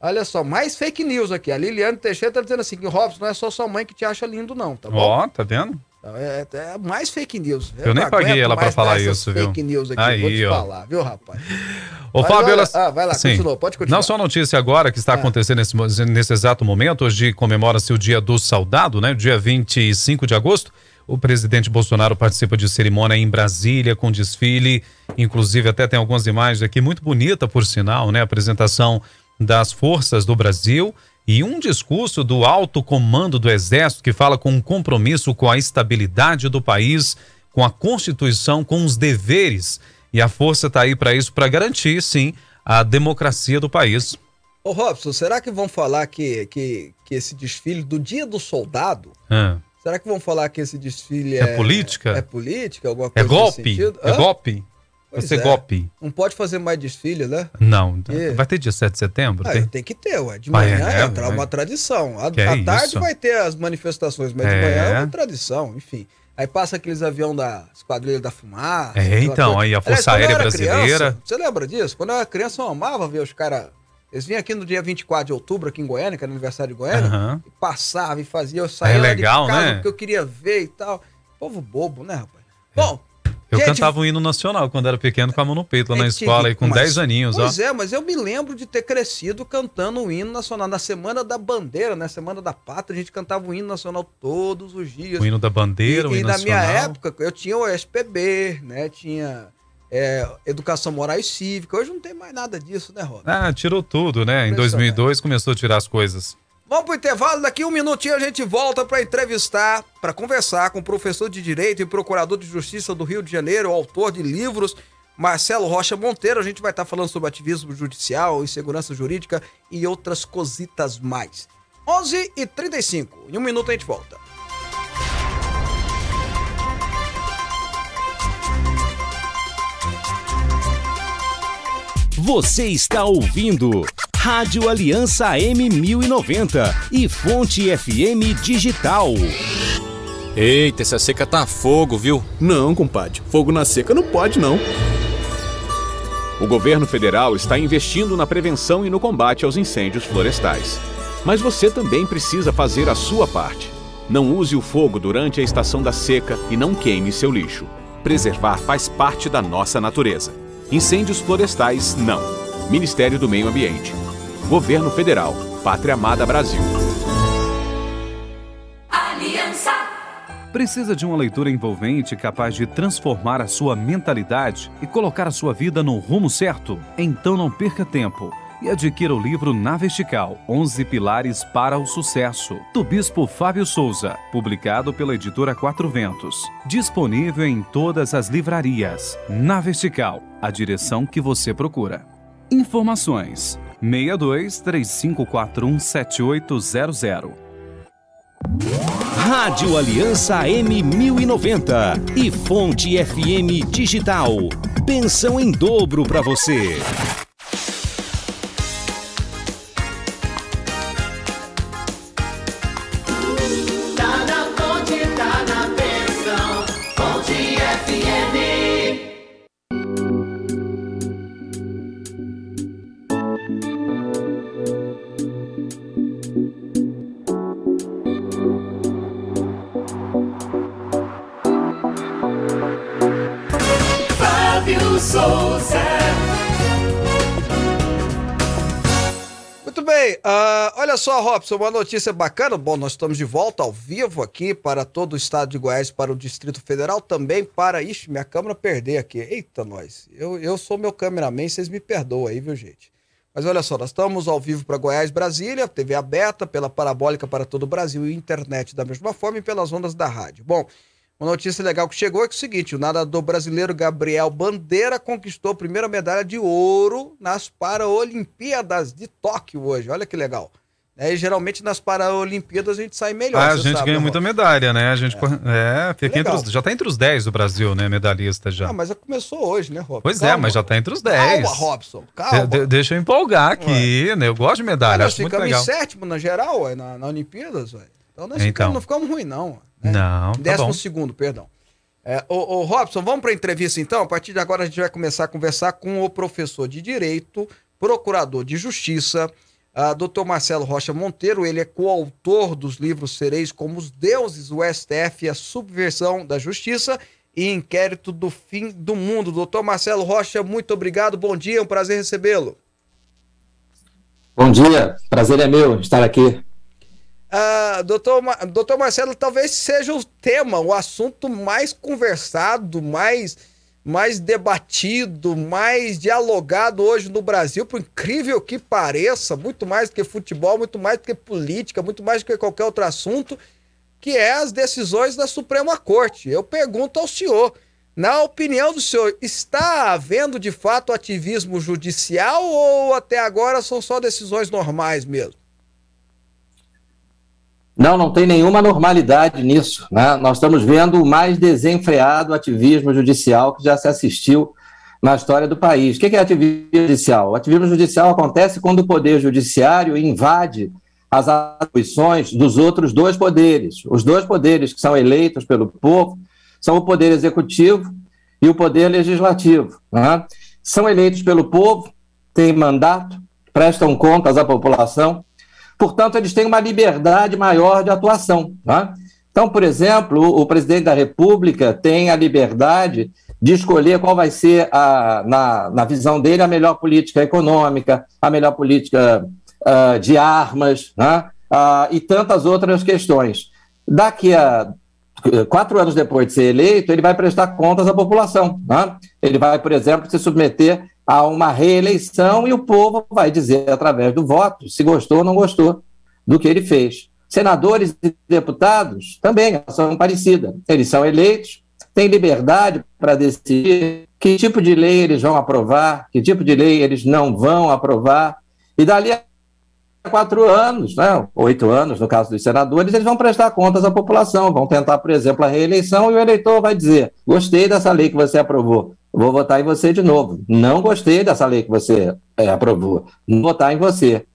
Olha só, mais fake news aqui. A Liliane Teixeira tá dizendo assim que Robson não é só sua mãe que te acha lindo, não, tá bom? Ó, tá vendo? Então, É, é mais fake news. Eu nem não paguei aguento ela mais falar isso, viu? fake news aqui, Aí, vou te ó. falar, viu, rapaz? Ô, Fábio, olha- elas... Ah, vai lá, Sim. continua, pode continuar. Não só notícia agora que está Ah. acontecendo nesse, nesse exato momento, hoje comemora-se o Dia do Soldado, né? Dia 25 de agosto. O presidente Bolsonaro participa de cerimônia em Brasília com desfile, inclusive até tem algumas imagens aqui muito bonita por sinal, né? Apresentação das forças do Brasil e um discurso do alto comando do Exército que fala com um compromisso com a estabilidade do país, com a Constituição, com os deveres. E a força está aí para isso, para garantir, sim, a democracia do país. Ô, Robson, será que vão falar que, que, que esse desfile do Dia do Soldado, Ah, será que vão falar que esse desfile É é... política? É política, alguma é coisa nesse golpe? É Hã? Vai ser é. golpe? Não pode fazer mais desfile, né? Não. E? Vai ter dia 7 de setembro? Ah, Tem? tem que ter, ué. De manhã é, é, tra- é. uma tradição. À, é tarde isso? vai ter as manifestações, mas de É. manhã é uma tradição, enfim. Aí passa aqueles aviões da Esquadrilha da Fumaça. É, então, aí a Força eu Aérea Brasileira. criança, você lembra disso? Quando eu era criança, eu amava ver os caras. Eles vinham aqui no dia 24 de outubro, aqui em Goiânia, que era aniversário de Goiânia, Aham. e passava e fazia. Eu saía lá legal, de casa né? porque eu queria ver e tal. Povo bobo, né, rapaz? Bom. Eu gente, cantava o hino nacional quando era pequeno com a mão no peito lá na é, escola, tinha- aí com mas- 10 aninhos, ó. Pois é, mas eu me lembro de ter crescido cantando o hino nacional. Na Semana da Bandeira, na Semana da Pátria, a gente cantava o hino nacional todos os dias. O hino da bandeira, o e, e hino na minha nacional. época, eu tinha o SPB, né? Tinha é, Educação Moral e Cívica. Hoje não tem mais nada disso, né, Roda? Ah, tirou tudo, né? Em Impressionante. 2002 começou a tirar as coisas. Vamos pro intervalo, daqui um minutinho a gente volta para entrevistar, para conversar com o professor de Direito e procurador de Justiça do Rio de Janeiro, o autor de livros, Marcelo Rocha Monteiro. A gente vai estar falando sobre ativismo judicial, insegurança jurídica e outras cositas mais. 11 e 35 Em um minuto a gente volta. Você está ouvindo Rádio Aliança M1090 e Fonte FM Digital. Eita, essa seca tá fogo, viu? Não, compadre. Fogo na seca não pode, não. O governo federal está investindo na prevenção e no combate aos incêndios florestais. Mas você também precisa fazer a sua parte. Não use o fogo durante a estação da seca e não queime seu lixo. Preservar faz parte da nossa natureza. Incêndios florestais, não. Ministério do Meio Ambiente. Governo Federal. Pátria Amada Brasil. Aliança. Precisa de uma leitura envolvente capaz de transformar a sua mentalidade e colocar a sua vida no rumo certo? Então não perca tempo e adquira o livro Na Vertical 11 Pilares para o Sucesso, do Bispo Fábio Souza, publicado pela editora Quatro Ventos. Disponível em todas as livrarias. Na Vertical, a direção que você procura. Informações 62 3541 7800. Rádio Aliança M1090 e Fonte FM Digital. Pensão em dobro para você. Só, Robson, uma notícia bacana. Bom, nós estamos de volta ao vivo aqui para todo o estado de Goiás, para o Distrito Federal, também para. Ixi, minha câmera perder aqui. Eita, nós. Eu, eu sou meu cameraman, vocês me perdoam aí, viu, gente? Mas olha só, nós estamos ao vivo para Goiás, Brasília, TV aberta, pela parabólica para todo o Brasil e internet da mesma forma e pelas ondas da rádio. Bom, uma notícia legal que chegou é, que é o seguinte: o nadador brasileiro Gabriel Bandeira conquistou a primeira medalha de ouro nas Paralimpíadas de Tóquio hoje. Olha que legal. É, geralmente nas Paralimpíadas a gente sai melhor. Ah, a gente sabe, ganha né, muita medalha, né? A gente corre- é, fica entre os, já tá entre os 10 do Brasil, né? Medalhista já. Ah, mas começou hoje, né, Robson? Pois é, Calma. mas já tá entre os 10. Calma, Robson. Calma. De- de- deixa eu empolgar aqui, né? Eu gosto de medalha, nós acho muito ficamos legal. em sétimo na geral, ué, na, na Olimpíadas, ué. Então nós Então. ficamos, não ficamos ruim, não. né? Não, tá Décimo bom. segundo, perdão. É, ô, ô, Robson, vamos para a entrevista então? A partir de agora a gente vai começar a conversar com o professor de Direito, procurador de Justiça, ah, Dr. Marcelo Rocha Monteiro. Ele é coautor dos livros Sereis como os Deuses, o STF e a Subversão da Justiça e Inquérito do Fim do Mundo. Doutor Marcelo Rocha, muito obrigado. Bom dia, é um prazer recebê-lo. Bom dia, prazer é meu estar aqui. Ah, doutor, doutor Marcelo, talvez seja o tema, o assunto mais conversado, mais, mais debatido, mais dialogado hoje no Brasil, por incrível que pareça, muito mais do que futebol, muito mais do que política, muito mais do que qualquer outro assunto, que é as decisões da Suprema Corte. Eu pergunto ao senhor, na opinião do senhor, está havendo de fato ativismo judicial ou até agora são só decisões normais mesmo? Não, não tem nenhuma normalidade nisso. Né? Nós estamos vendo o mais desenfreado ativismo judicial que já se assistiu na história do país. O que é ativismo judicial? O ativismo judicial acontece quando o poder judiciário invade as atribuições dos outros dois poderes. Os dois poderes que são eleitos pelo povo são o poder executivo e o poder legislativo. né? São eleitos pelo povo, têm mandato, prestam contas à população, portanto, eles têm uma liberdade maior de atuação. né? Então, por exemplo, o, presidente da República tem a liberdade de escolher qual vai ser, a, na, na visão dele, a melhor política econômica, a melhor política ah, de armas né? Ah, e tantas outras questões. Daqui a quatro anos depois de ser eleito, ele vai prestar contas à população. né? Ele vai, por exemplo, se submeter a uma reeleição e o povo vai dizer, através do voto, se gostou ou não gostou do que ele fez. Senadores e deputados também são parecidas. Eles são eleitos, têm liberdade para decidir que tipo de lei eles vão aprovar, que tipo de lei eles não vão aprovar. E dali a quatro anos, né, oito anos, no caso dos senadores, eles vão prestar contas à população, vão tentar, por exemplo, a reeleição e o eleitor vai dizer: gostei dessa lei que você aprovou, vou votar em você de novo. Não gostei dessa lei que você é, aprovou, vou votar em você.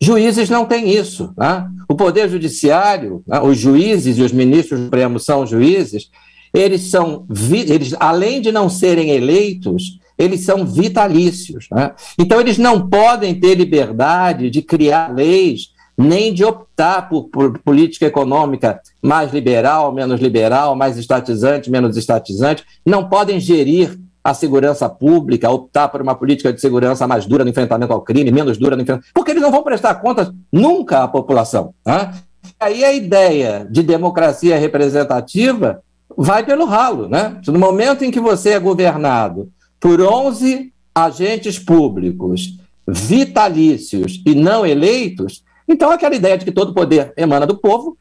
Juízes não têm isso. Né? O Poder Judiciário, né, os juízes e os ministros supremos são juízes, eles são, eles, além de não serem eleitos, eles são vitalícios. né? Então, eles não podem ter liberdade de criar leis, nem de optar por, por política econômica mais liberal, menos liberal, mais estatizante, menos estatizante, não podem gerir a segurança pública, optar por uma política de segurança mais dura no enfrentamento ao crime, menos dura no enfrentamento, porque eles não vão prestar contas nunca à população. né? Aí a ideia de democracia representativa vai pelo ralo. Né? No momento em que você é governado por 11 agentes públicos vitalícios e não eleitos, então aquela ideia de que todo poder emana do povo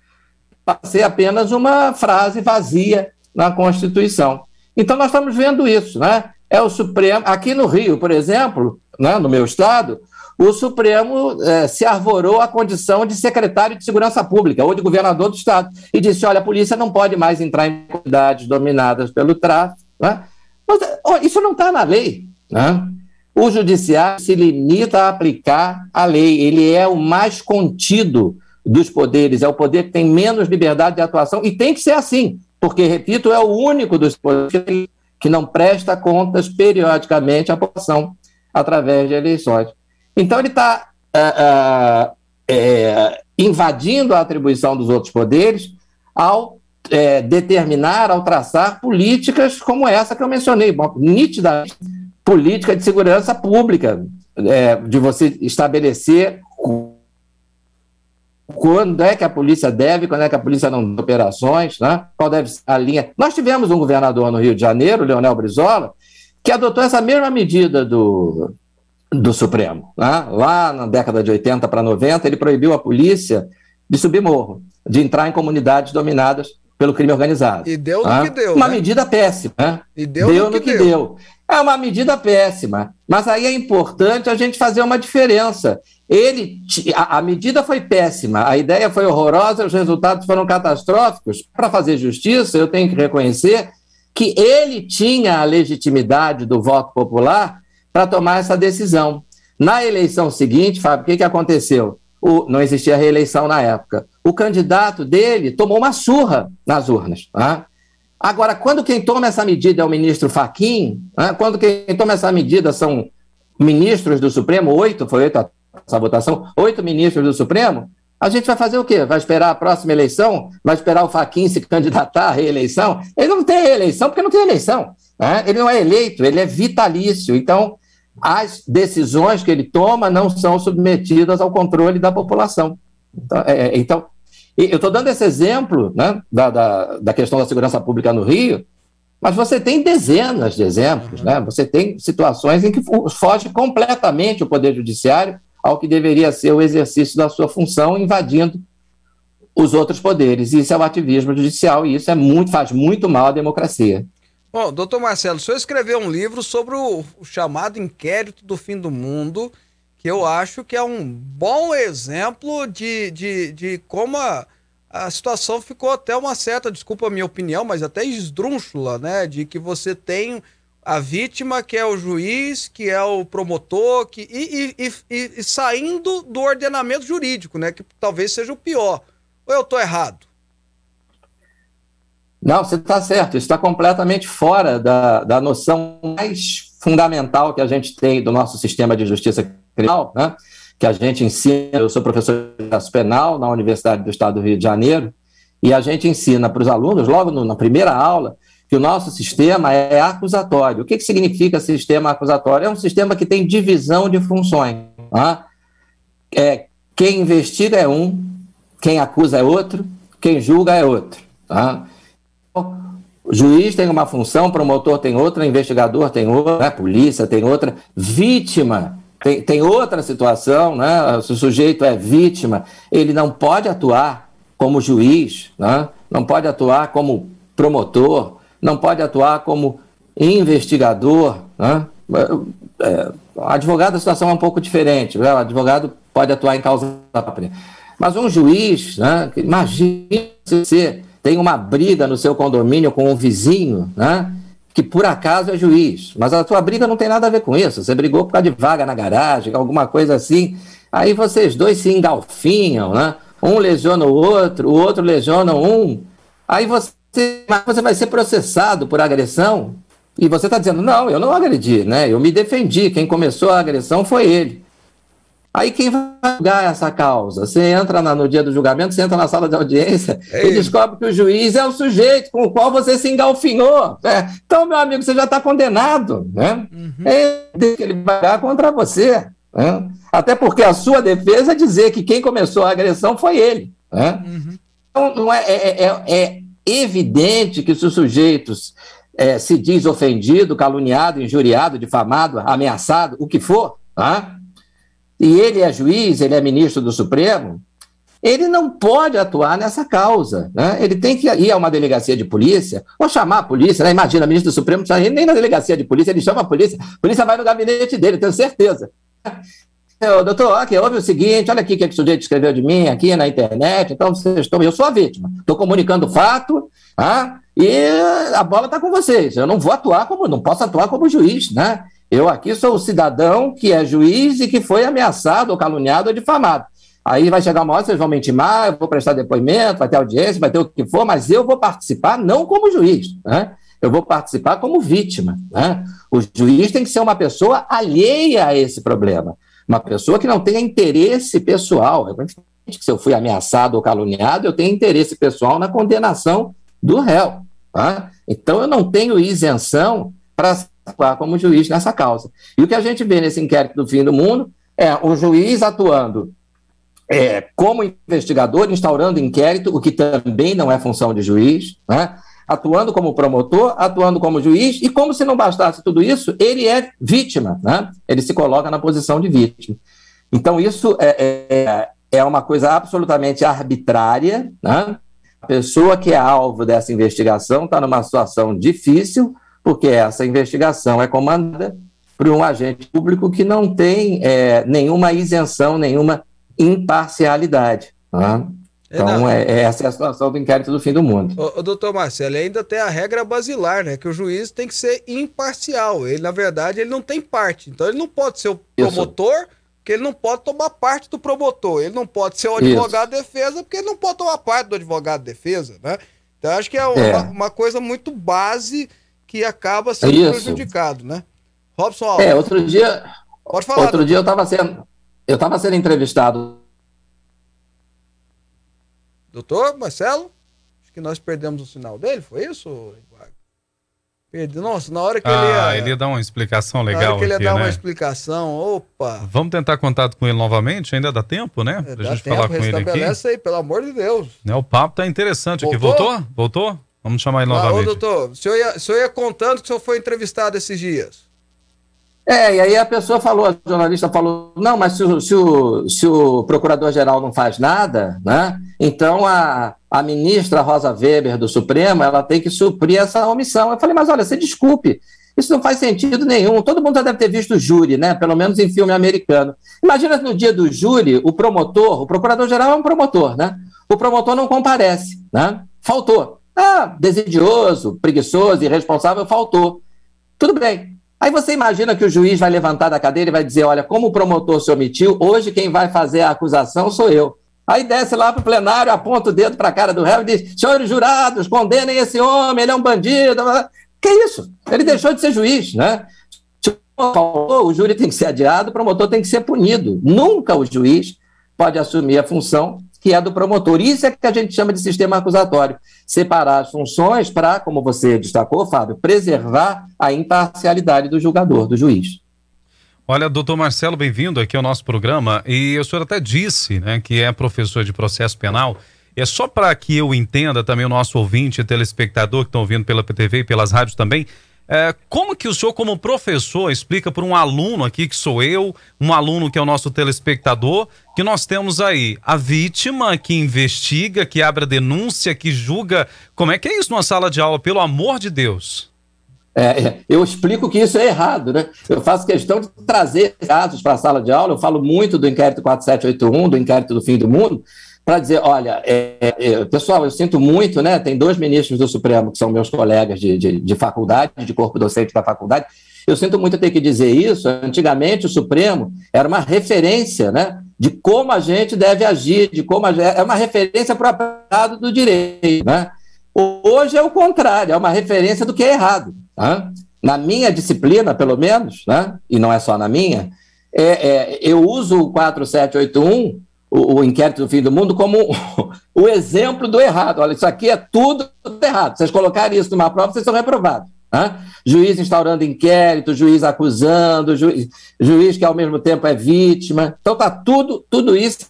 passa a ser apenas uma frase vazia na Constituição. Então nós estamos vendo isso, né? É o Supremo, aqui no Rio, por exemplo, né, no meu estado, o Supremo eh, se arvorou à condição de secretário de Segurança Pública ou de governador do Estado e disse: olha, a polícia não pode mais entrar em comunidades dominadas pelo tráfico. Né? Mas isso não está na lei. Né? O judiciário se limita a aplicar a lei, ele é o mais contido dos poderes, é o poder que tem menos liberdade de atuação, e tem que ser assim, porque, repito, é o único dos poderes que não presta contas periodicamente à população através de eleições. Então, ele está uh, uh, é, invadindo a atribuição dos outros poderes ao é, determinar, ao traçar políticas como essa que eu mencionei, nítida política de segurança pública, é, de você estabelecer quando é que a polícia deve, quando é que a polícia não tem operações, né? qual deve ser a linha. Nós tivemos um governador no Rio de Janeiro, Leonel Brizola, que adotou essa mesma medida do, do Supremo. Né? Lá na década de 80 para 90, ele proibiu a polícia de subir morro, de entrar em comunidades dominadas pelo crime organizado. E deu no né? que deu. Uma né? medida péssima. Né? E deu, deu no, que, que deu. deu. É uma medida péssima. Mas aí é importante a gente fazer uma diferença. Ele, a, a medida foi péssima, a ideia foi horrorosa, os resultados foram catastróficos. Para fazer justiça, eu tenho que reconhecer que ele tinha a legitimidade do voto popular para tomar essa decisão. Na eleição seguinte, Fábio, o que, que aconteceu? O, não existia reeleição na época. O candidato dele tomou uma surra nas urnas. Tá? Agora, quando quem toma essa medida é o ministro Faquim, né? quando quem toma essa medida são ministros do Supremo, oito, foi oito essa votação, oito ministros do Supremo, a gente vai fazer o quê? Vai esperar a próxima eleição? Vai esperar o Faquin se candidatar à reeleição? Ele não tem reeleição porque não tem eleição. Né? Ele não é eleito, ele é vitalício. Então, as decisões que ele toma não são submetidas ao controle da população. Então, é, é então eu estou dando esse exemplo né, da, da, da, questão da segurança pública no Rio, mas você tem dezenas de exemplos. Né? Você tem situações em que foge completamente o Poder Judiciário ao que deveria ser o exercício da sua função, invadindo os outros poderes. Isso é o ativismo judicial e isso é muito, faz muito mal à democracia. Bom, doutor Marcelo, o senhor escreveu um livro sobre o chamado inquérito do fim do mundo, que eu acho que é um bom exemplo de, de, de como a, a situação ficou até uma certa, desculpa a minha opinião, mas até esdrúxula, né? De que você tem a vítima, que é o juiz, que é o promotor, que, e, e, e, e saindo do ordenamento jurídico, né? Que talvez seja o pior. Ou eu estou errado? Não, você está certo, isso está completamente fora da, da noção mais fundamental que a gente tem do nosso sistema de justiça criminal, né? que a gente ensina. Eu sou professor de penal na Universidade do Estado do Rio de Janeiro, e a gente ensina para os alunos, logo no, na primeira aula, que o nosso sistema é acusatório. O que, que significa sistema acusatório? É um sistema que tem divisão de funções. Tá? É, quem investiga é um, quem acusa é outro, quem julga é outro. Tá? O juiz tem uma função, promotor tem outra, investigador tem outra, né? polícia tem outra, vítima tem, tem outra situação, né? se o sujeito é vítima, ele não pode atuar como juiz, né? não pode atuar como promotor, não pode atuar como investigador. Né? É, advogado, a situação é um pouco diferente. Né? O advogado pode atuar em causa própria. Mas um juiz, né? imagine se você tem uma briga no seu condomínio com um vizinho, né? Que por acaso é juiz, mas a tua briga não tem nada a ver com isso. Você brigou por causa de vaga na garagem, alguma coisa assim. Aí vocês dois se engalfinham, né? Um lesiona o outro, o outro lesiona um. Aí você, você vai ser processado por agressão. E você está dizendo, não, eu não agredi, né? Eu me defendi. Quem começou a agressão foi ele. Aí quem vai julgar essa causa? Você entra na, no dia do julgamento, você entra na sala de audiência é e descobre que o juiz é o sujeito com o qual você se engalfinhou. Né? Então, meu amigo, você já está condenado. Né? Uhum. É que ele vai julgar contra você. Né? Até porque a sua defesa é dizer que quem começou a agressão foi ele. Né? Uhum. Então, não é, é, é, é, evidente que se os sujeitos é, se diz ofendido, caluniado, injuriado, difamado, ameaçado, o que for, tá? E ele é juiz, ele é ministro do Supremo, ele não pode atuar nessa causa. Né? Ele tem que ir a uma delegacia de polícia, ou chamar a polícia. Né? Imagina, o ministro do Supremo não nem na delegacia de polícia, ele chama a polícia, a polícia vai no gabinete dele, tenho certeza. ô, doutor, aqui, houve o seguinte, olha aqui o que, é que o sujeito escreveu de mim aqui na internet, então vocês estão, eu sou a vítima, estou comunicando o fato, ah, e a bola está com vocês. Eu não vou atuar como, não posso atuar como juiz, né? Eu aqui sou o cidadão que é juiz e que foi ameaçado, ou caluniado, ou difamado. Aí vai chegar uma hora, vocês vão me intimar, eu vou prestar depoimento, vai ter audiência, vai ter o que for, mas eu vou participar não como juiz, né? Eu vou participar como vítima, né? O juiz tem que ser uma pessoa alheia a esse problema, uma pessoa que não tenha interesse pessoal. É se eu fui ameaçado ou caluniado, eu tenho interesse pessoal na condenação do réu. Tá? Então eu não tenho isenção para atuar como juiz nessa causa. E o que a gente vê nesse inquérito do fim do mundo é o juiz atuando é, como investigador, instaurando inquérito, o que também não é função de juiz, né? atuando como promotor, atuando como juiz, e como se não bastasse tudo isso, ele é vítima, né? ele se coloca na posição de vítima. Então, isso é, é, é uma coisa absolutamente arbitrária. Né? A pessoa que é alvo dessa investigação está numa situação difícil, porque essa investigação é comandada por um agente público que não tem é, nenhuma isenção, nenhuma imparcialidade. Né? Então, é, é, essa é a situação do inquérito do fim do mundo. Ô, ô, doutor Marcelo, ainda tem a regra basilar, né? Que o juiz tem que ser imparcial. Ele, na verdade, ele não tem parte. Então, ele não pode ser o promotor, Isso. porque ele não pode tomar parte do promotor. Ele não pode ser o advogado de defesa, porque ele não pode tomar parte do advogado de defesa, né? Então, acho que é, uma, é. uma coisa muito base que acaba sendo Isso. prejudicado, né? Robson Alves. É, outro dia... Pode falar. Outro doutor. dia eu estava sendo eu estava sendo entrevistado. Doutor Marcelo? Acho que nós perdemos o sinal dele, foi isso? Nossa, na hora que ah, ele ia. ele ia dar uma explicação legal. Na hora que ele ia aqui, dar né? uma explicação, opa. Vamos tentar contato com ele novamente? Ainda dá tempo, né? É, pra gente tempo, falar com ele aqui. aí, pelo amor de Deus. Né, o papo tá interessante Voltou? aqui. Voltou? Voltou? Vamos chamar ele ah, novamente. Ô, doutor, o senhor, ia, o senhor ia contando que o senhor foi entrevistado esses dias. É, e aí a pessoa falou, a jornalista falou, não, mas se o, se o, se o procurador-geral não faz nada, né, então a, a ministra Rosa Weber do Supremo, ela tem que suprir essa omissão. Eu falei, mas olha, você desculpe, isso não faz sentido nenhum. Todo mundo já deve ter visto o júri, né? Pelo menos em filme americano. Imagina no dia do júri, o promotor, o procurador-geral é um promotor, né? O promotor não comparece, né? Faltou. Ah, desidioso, preguiçoso, irresponsável, faltou. Tudo bem. Aí você imagina que o juiz vai levantar da cadeira e vai dizer: olha, como o promotor se omitiu, hoje quem vai fazer a acusação sou eu. Aí desce lá para o plenário, aponta o dedo para a cara do réu e diz: senhores jurados, condenem esse homem, ele é um bandido. Que isso? Ele deixou de ser juiz, né? O júri tem que ser adiado, o promotor tem que ser punido. Nunca o juiz pode assumir a função que é do promotor. Isso é que a gente chama de sistema acusatório. Separar as funções para, como você destacou, Fábio, preservar a imparcialidade do julgador, do juiz. Olha, doutor Marcelo, bem-vindo aqui ao nosso programa. E o senhor até disse né, que é professor de processo penal. É só para que eu entenda também o nosso ouvinte, telespectador que estão ouvindo pela PTV e pelas rádios também, é, como que o senhor, como professor, explica para um aluno aqui, que sou eu, um aluno que é o nosso telespectador, que nós temos aí a vítima que investiga, que abre a denúncia, que julga. Como é que é isso numa sala de aula, pelo amor de Deus? É, é eu explico que isso é errado, né? Eu faço questão de trazer casos para a sala de aula, eu falo muito do inquérito 4781, do inquérito do fim do mundo, para dizer, olha, é, é, pessoal, eu sinto muito, né? Tem dois ministros do Supremo que são meus colegas de, de, de, faculdade, de corpo docente da faculdade. Eu sinto muito ter que dizer isso. Antigamente, o Supremo era uma referência, né? De como a gente deve agir, de como a, é uma referência para o aparato do direito, né? Hoje é o contrário, é uma referência do que é errado. Tá? Na minha disciplina, pelo menos, né? e não é só na minha, é, é, eu uso o 4781 o, o, inquérito do fim do mundo como o exemplo do errado. Olha, isso aqui é tudo errado. Vocês colocarem isso numa prova, vocês são reprovados. Né? Juiz instaurando inquérito, juiz acusando, juiz, juiz que ao mesmo tempo é vítima. Então tá tudo, tudo isso.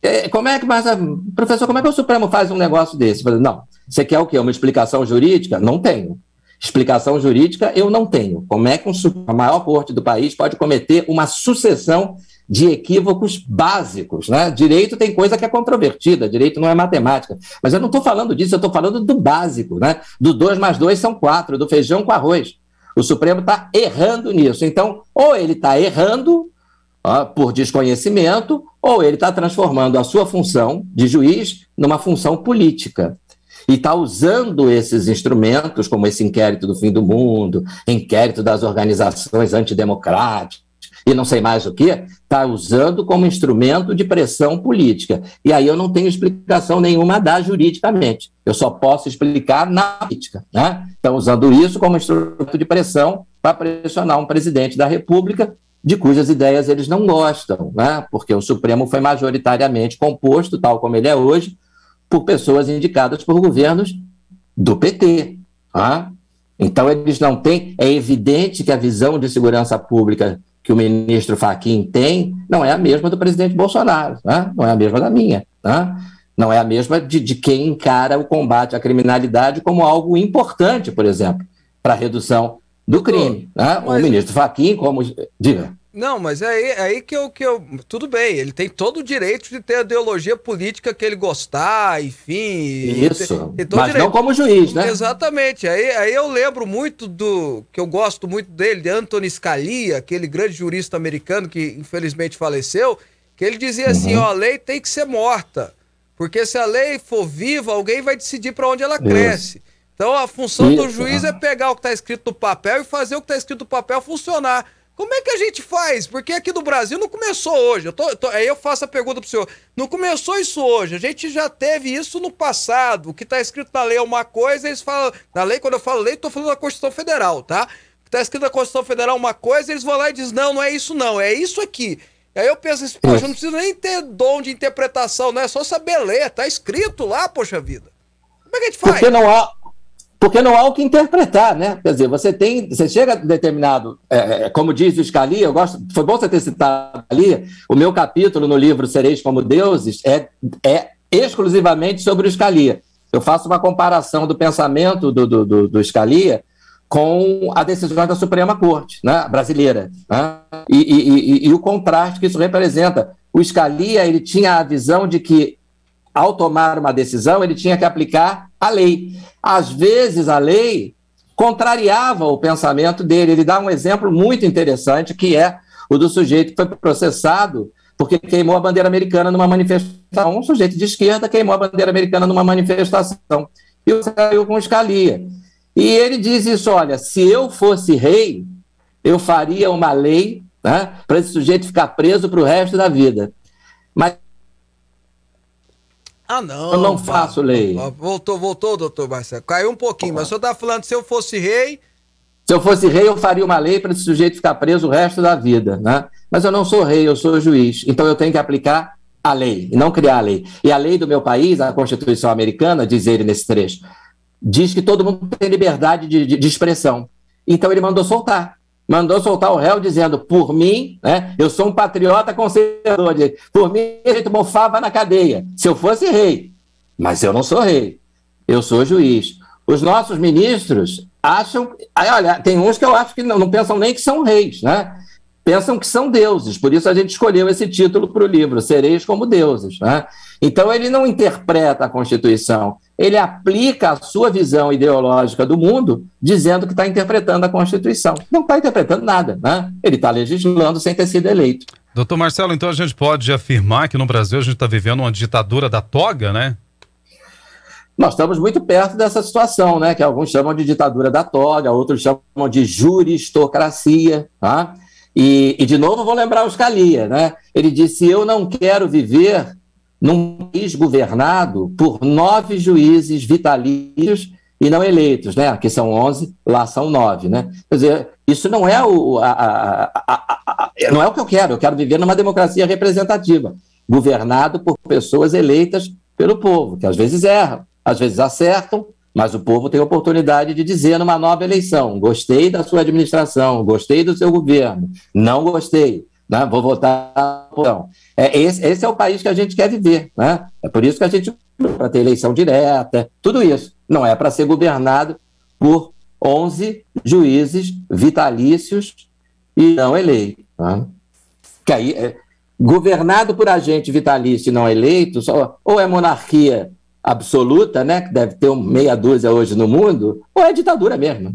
É, como é que, mas, professor, como é que o Supremo faz um negócio desse? Não, você quer o quê? Uma explicação jurídica? Não tenho. Explicação jurídica eu não tenho. Como é que um, a maior corte do país pode cometer uma sucessão de equívocos básicos. Né? Direito tem coisa que é controvertida, direito não é matemática. Mas eu não estou falando disso, eu estou falando do básico, né? do 2 mais 2 são 4, do feijão com arroz. O Supremo está errando nisso. Então, ou ele está errando, ó, por desconhecimento, ou ele está transformando a sua função de juiz numa função política. E está usando esses instrumentos, como esse inquérito do fim do mundo, inquérito das organizações antidemocráticas, e não sei mais o que, está usando como instrumento de pressão política. E aí eu não tenho explicação nenhuma a dar juridicamente. Eu só posso explicar na política. Né? Estão usando isso como instrumento de pressão para pressionar um presidente da República de cujas ideias eles não gostam, né? porque o Supremo foi majoritariamente composto, tal como ele é hoje, por pessoas indicadas por governos do PT. Tá? Então, eles não têm. É evidente que a visão de segurança pública que o ministro Fachin tem não é a mesma do presidente Bolsonaro, né? não é a mesma da minha. Né? Não é a mesma de, de quem encara o combate à criminalidade como algo importante, por exemplo, para a redução do crime. Né? O ministro Fachin, como. Diga. Não, mas é aí, é aí que, eu, que eu. Tudo bem, ele tem todo o direito de ter a ideologia política que ele gostar, enfim. Isso. Tem, tem mas direito. não como juiz, né? Exatamente. Aí, aí eu lembro muito do. que eu gosto muito dele, de Anthony Scalia, aquele grande jurista americano que infelizmente faleceu, que ele dizia assim: uhum. ó, a lei tem que ser morta. Porque se a lei for viva, alguém vai decidir para onde ela cresce. Isso. Então a função Isso. do juiz é pegar o que está escrito no papel e fazer o que está escrito no papel funcionar. Como é que a gente faz? Porque aqui no Brasil não começou hoje. Eu tô, tô, aí eu faço a pergunta pro senhor. Não começou isso hoje. A gente já teve isso no passado. O que está escrito na lei é uma coisa, eles falam. Na lei, quando eu falo lei, estou falando da Constituição Federal, tá? O que está escrito na Constituição Federal é uma coisa, eles vão lá e dizem, não, não é isso não, é isso aqui. E aí eu penso assim, poxa, não precisa nem ter dom de interpretação, não é só saber ler, tá escrito lá, poxa vida. Como é que a gente faz? Porque não há, porque não há o que interpretar, né? Quer dizer, você tem, você chega a determinado, é, é, como diz o Scalia, eu gosto, foi bom você ter citado ali, o meu capítulo no livro Sereis como Deuses é, é exclusivamente sobre o Scalia. Eu faço uma comparação do pensamento do, do, do, do Scalia com a decisão da Suprema Corte né, brasileira né? E, e, e, e, o contraste que isso representa. O Scalia ele tinha a visão de que ao tomar uma decisão, ele tinha que aplicar a lei. Às vezes, a lei contrariava o pensamento dele. Ele dá um exemplo muito interessante, que é o do sujeito que foi processado porque queimou a bandeira americana numa manifestação. Um sujeito de esquerda queimou a bandeira americana numa manifestação. E saiu com escalia. E ele diz isso: olha, se eu fosse rei, eu faria uma lei né, para esse sujeito ficar preso para o resto da vida. Mas ah, não. Eu não faço lei. Voltou, voltou, doutor Marcelo. Caiu um pouquinho, mas o senhor está falando, se eu fosse rei. Se eu fosse rei, eu faria uma lei para esse sujeito ficar preso o resto da vida, né? Mas eu não sou rei, eu sou juiz. Então eu tenho que aplicar a lei, e não criar a lei. E a lei do meu país, a Constituição Americana, diz ele nesse trecho, diz que todo mundo tem liberdade de, de, de expressão. Então ele mandou soltar mandou soltar o réu dizendo: por mim, né, eu sou um patriota conservador, por mim a gente mofava na cadeia, se eu fosse rei. Mas eu não sou rei, eu sou juiz. Os nossos ministros acham. Olha, tem uns que eu acho que não, não pensam nem que são reis, né? Pensam que são deuses, por isso a gente escolheu esse título para o livro, Sereis como Deuses. Né? Então ele não interpreta a Constituição, ele aplica a sua visão ideológica do mundo, dizendo que está interpretando a Constituição. Não está interpretando nada, né? Ele está legislando sem ter sido eleito. Doutor Marcelo, então a gente pode afirmar que no Brasil a gente está vivendo uma ditadura da toga, né? Nós estamos muito perto dessa situação, né? Que alguns chamam de ditadura da toga, outros chamam de juristocracia, tá? E, e de novo vou lembrar o Scalia, né? Ele disse: Eu não quero viver num país governado por nove juízes vitalícios e não eleitos, né? Aqui são 11, lá são nove, né? Quer dizer, isso não é o, a, a, a, não é o que eu quero. Eu quero viver numa democracia representativa, governado por pessoas eleitas pelo povo, que às vezes erram, às vezes acertam, mas o povo tem oportunidade de dizer numa nova eleição: gostei da sua administração, gostei do seu governo, não gostei, né? vou votar. Não. É, esse, esse, é o país que a gente quer viver. Né? É por isso que a gente para ter eleição direta, tudo isso. Não é para ser governado por 11 juízes vitalícios e não eleitos. Né? Que aí, é, governado por agente vitalício e não eleito, só, ou é monarquia absoluta, né, que deve ter um meia dúzia hoje no mundo, ou é ditadura mesmo.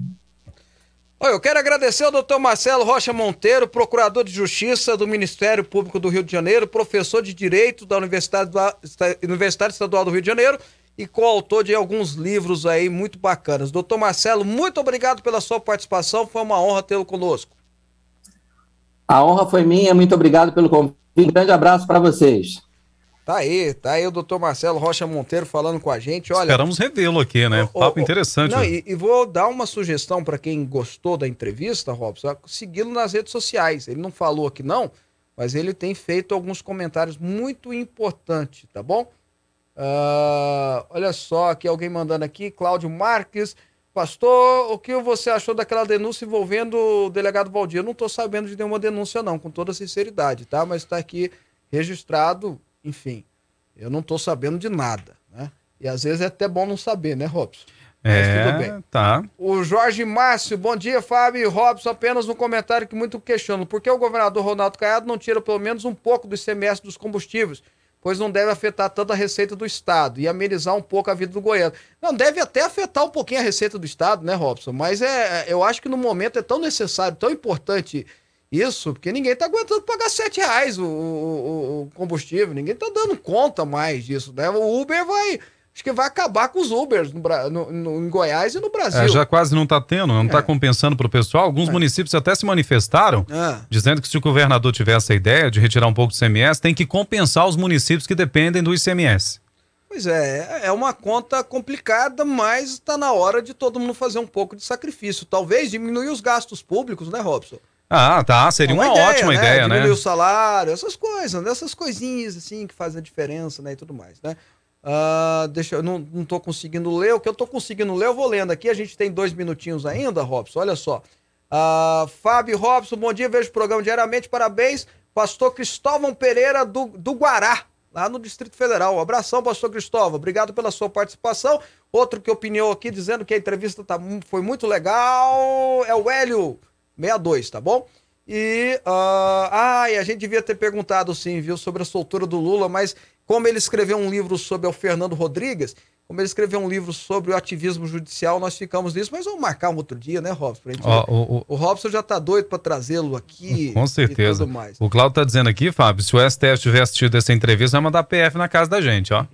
Eu quero agradecer ao doutor Marcelo Rocha Monteiro, procurador de Justiça do Ministério Público do Rio de Janeiro, professor de Direito da Universidade, Esta- Universidade Estadual do Rio de Janeiro e coautor de alguns livros aí muito bacanas. Doutor Marcelo, muito obrigado pela sua participação, foi uma honra tê-lo conosco. A honra foi minha, muito obrigado pelo convite. Um grande abraço para vocês. Tá aí, tá aí o doutor Marcelo Rocha Monteiro falando com a gente. Olha, Esperamos revê-lo aqui, né? Papo interessante. Não, e, e vou dar uma sugestão para quem gostou da entrevista, Robson, segui-lo nas redes sociais. Ele não falou aqui não, mas ele tem feito alguns comentários muito importantes, tá bom? Ah, olha só, aqui alguém mandando aqui, Cláudio Marques. Pastor, o que você achou daquela denúncia envolvendo o delegado Valdir? Eu não estou sabendo de nenhuma denúncia, não, com toda sinceridade, tá? Mas está aqui registrado, enfim. Eu não estou sabendo de nada, né? E às vezes é até bom não saber, né, Robson? Mas tudo é, bem. tá. O Jorge Márcio, bom dia, Fábio e Robson. Apenas um comentário que muito questiono. Por que o governador Ronaldo Caiado não tira pelo menos um pouco do ICMS dos combustíveis? Pois não deve afetar tanto a receita do Estado e amenizar um pouco a vida do goiano. Não, deve até afetar um pouquinho a receita do Estado, né, Robson? Mas é, eu acho que no momento é tão necessário, tão importante isso, porque ninguém tá aguentando pagar sete reais o, o- o- o combustível, ninguém tá dando conta mais disso, né? O Uber vai, acho que vai acabar com os Ubers no, no- no- em Goiás e no Brasil. É, já quase não tá tendo, não tá É. compensando pro pessoal. Alguns municípios até se manifestaram, Ah. dizendo que se o governador tiver essa ideia de retirar um pouco do ICMS, tem que compensar os municípios que dependem do ICMS. Pois é, é uma conta complicada, mas está na hora de todo mundo fazer um pouco de sacrifício. Talvez diminuir os gastos públicos, né, Robson? Ah, tá. Seria uma, ótima ideia, né? Diminuir o salário, essas coisas, né? essas coisinhas assim que fazem a diferença, né? E tudo mais, né? Ah, deixa eu não, não tô conseguindo ler. O que eu tô conseguindo ler, eu vou lendo aqui. A gente tem dois minutinhos ainda, Robson. Olha só. Ah, Fábio Robson, bom dia, vejo o programa diariamente. Parabéns, pastor Cristóvão Pereira do, do Guará, lá no Distrito Federal. Um abração, pastor Cristóvão. Obrigado pela sua participação. Outro que opiniou aqui dizendo que a entrevista tá, mu- foi muito legal é o Hélio 62, tá bom? E, ah, ah, e a gente devia ter perguntado sim, viu, sobre a soltura do Lula, mas como ele escreveu um livro sobre o Fernando Rodrigues, como ele escreveu um livro sobre o ativismo judicial, nós ficamos nisso, mas vamos marcar um outro dia, né, Robson? Ó, o, o- o Robson já tá doido pra trazê-lo aqui. com certeza. O Claudio tá dizendo aqui, Fábio, se o STF tiver assistido essa entrevista, vai mandar PF na casa da gente, ó.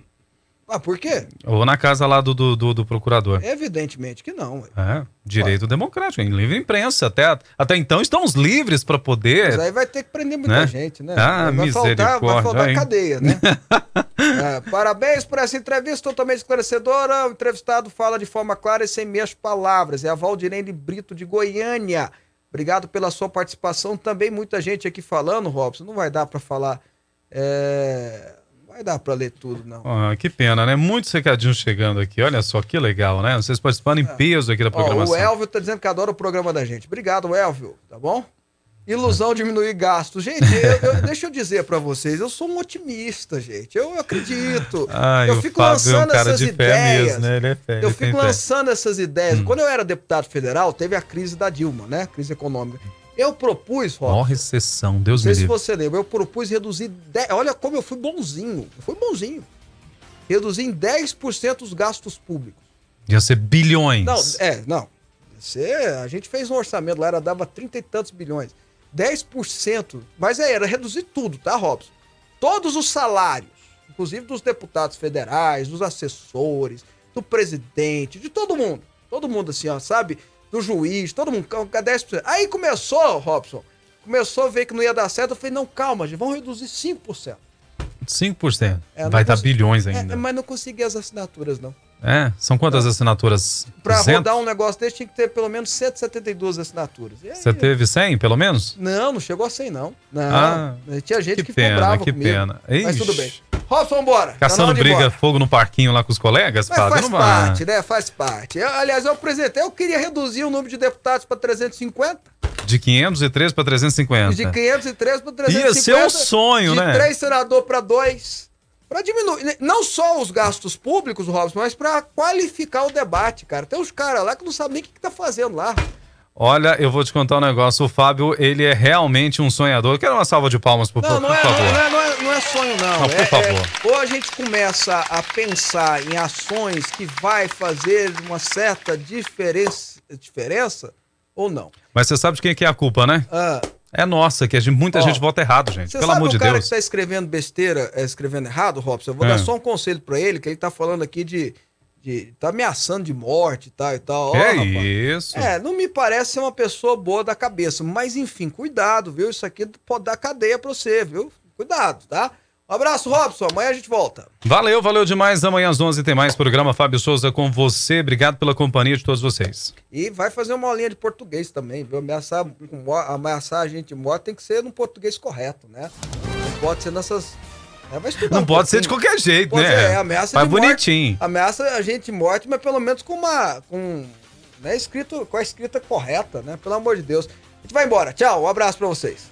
Ah, por quê? Ou na casa lá do, do, do- do procurador. Evidentemente que não. ué. É, direito democrático, em livre imprensa. Até, até então estamos livres para poder. Mas aí vai ter que prender muita Né? gente, né? Ah, vai faltar, vai faltar cadeia, né? É, parabéns por essa entrevista totalmente esclarecedora. O entrevistado fala de forma clara e sem meias palavras. É a Valdirene Brito de Goiânia. Obrigado pela sua participação. Também muita gente aqui falando, Robson. Não vai dar para falar. é, vai dar para ler tudo, não. Ah, que pena, né? Muitos recadinhos chegando aqui. Olha só que legal, né? Vocês participando em peso aqui da Ó, programação. o Elvio tá dizendo que adora o programa da gente. Obrigado, Elvio. Tá bom? Ilusão diminuir gastos. Gente, eu- eu- deixa eu dizer pra vocês, eu sou um otimista, gente. Eu acredito. Ai, eu fico Fábio é um lançando cara essas de fé ideias. mesmo, né? Ele é fé. Eu fico fé. Hum. lançando essas ideias. Quando eu era deputado federal, teve a crise da Dilma, né? Crise econômica. Eu propus, Rob, Mó recessão, Deus não sei me se livre. você lembra, eu propus reduzir. 10, olha como eu fui bonzinho. Eu fui bonzinho. Reduzir em 10% os gastos públicos. Ia ser bilhões. Não, é, não. Você, a gente fez um orçamento lá, era, dava 30 e tantos bilhões. 10%. Mas é, era reduzir tudo, tá, Robson? Todos os salários, inclusive dos deputados federais, dos assessores, do presidente, de todo mundo. Todo mundo assim, ó, sabe? Do juiz, todo mundo, com 10%. Aí começou, Robson, começou a ver que não ia dar certo. Eu falei, não, calma, gente, vamos reduzir 5%. 5%. É, Vai dar consegui- bilhões É, ainda. mas não consegui as assinaturas, não. É, são quantas assinaturas? Pra 200? rodar um negócio desse tinha que ter pelo menos 172 assinaturas. Aí, Você teve 100, pelo menos? Não, não chegou a 100, não. Não. Ah, Tinha gente que que, pena, ficou brava que comigo. pena. Mas tudo bem. Robson, vambora. Tá Caçando briga, embora. fogo no parquinho lá com os colegas, Mas faz Não vai. parte, né? Faz parte. Eu, aliás, eu apresentei, eu queria reduzir o número de deputados para 350. De 503 para 350. E de 503 para 350. Ia ser um sonho, de né? De três senador para dois. Para diminuir, não só os gastos públicos, Robson, mas para qualificar o debate, cara. Tem uns caras lá que não sabem nem o que, que tá fazendo lá. Olha, eu vou te contar um negócio. O Fábio, ele é realmente um sonhador. Quero uma salva de palmas, por, Não, por não é, favor. não, é, não, é, não é sonho, não. Não, por É- é- favor. ou a gente começa a pensar em ações que vai fazer uma certa diferença, diferença ou não. Mas você sabe de quem que é a culpa, né? Ah, É nossa, que gente- muita Ó, gente vota errado, gente. Você Pelo sabe amor o de cara Deus. que tá escrevendo besteira, é, escrevendo errado, Robson? Eu vou É. dar só um conselho pra ele, que ele tá falando aqui de, de. tá ameaçando de morte e tal e tal. Ó, Que rapaz. isso? É, não me parece ser uma pessoa boa da cabeça. Mas enfim, cuidado, viu? Isso aqui pode dar cadeia pra você, viu? Cuidado, tá? Um abraço, Robson. Amanhã a gente volta. Valeu, valeu demais. Amanhã às 11 tem mais programa Fábio Souza com você. Obrigado pela companhia de todos vocês. E vai fazer uma aulinha de português também, viu? Ameaçar, ameaçar a gente de morte tem que ser no português correto, né? Não pode ser nessas. É, Não pode ser de qualquer jeito, Pode né? é, ameaça Mas de morte. bonitinho. Ameaça a gente de morte, mas pelo menos com uma. com. Né, escrito, com a escrita correta, né? Pelo amor de Deus. A gente vai embora. Tchau, um abraço pra vocês.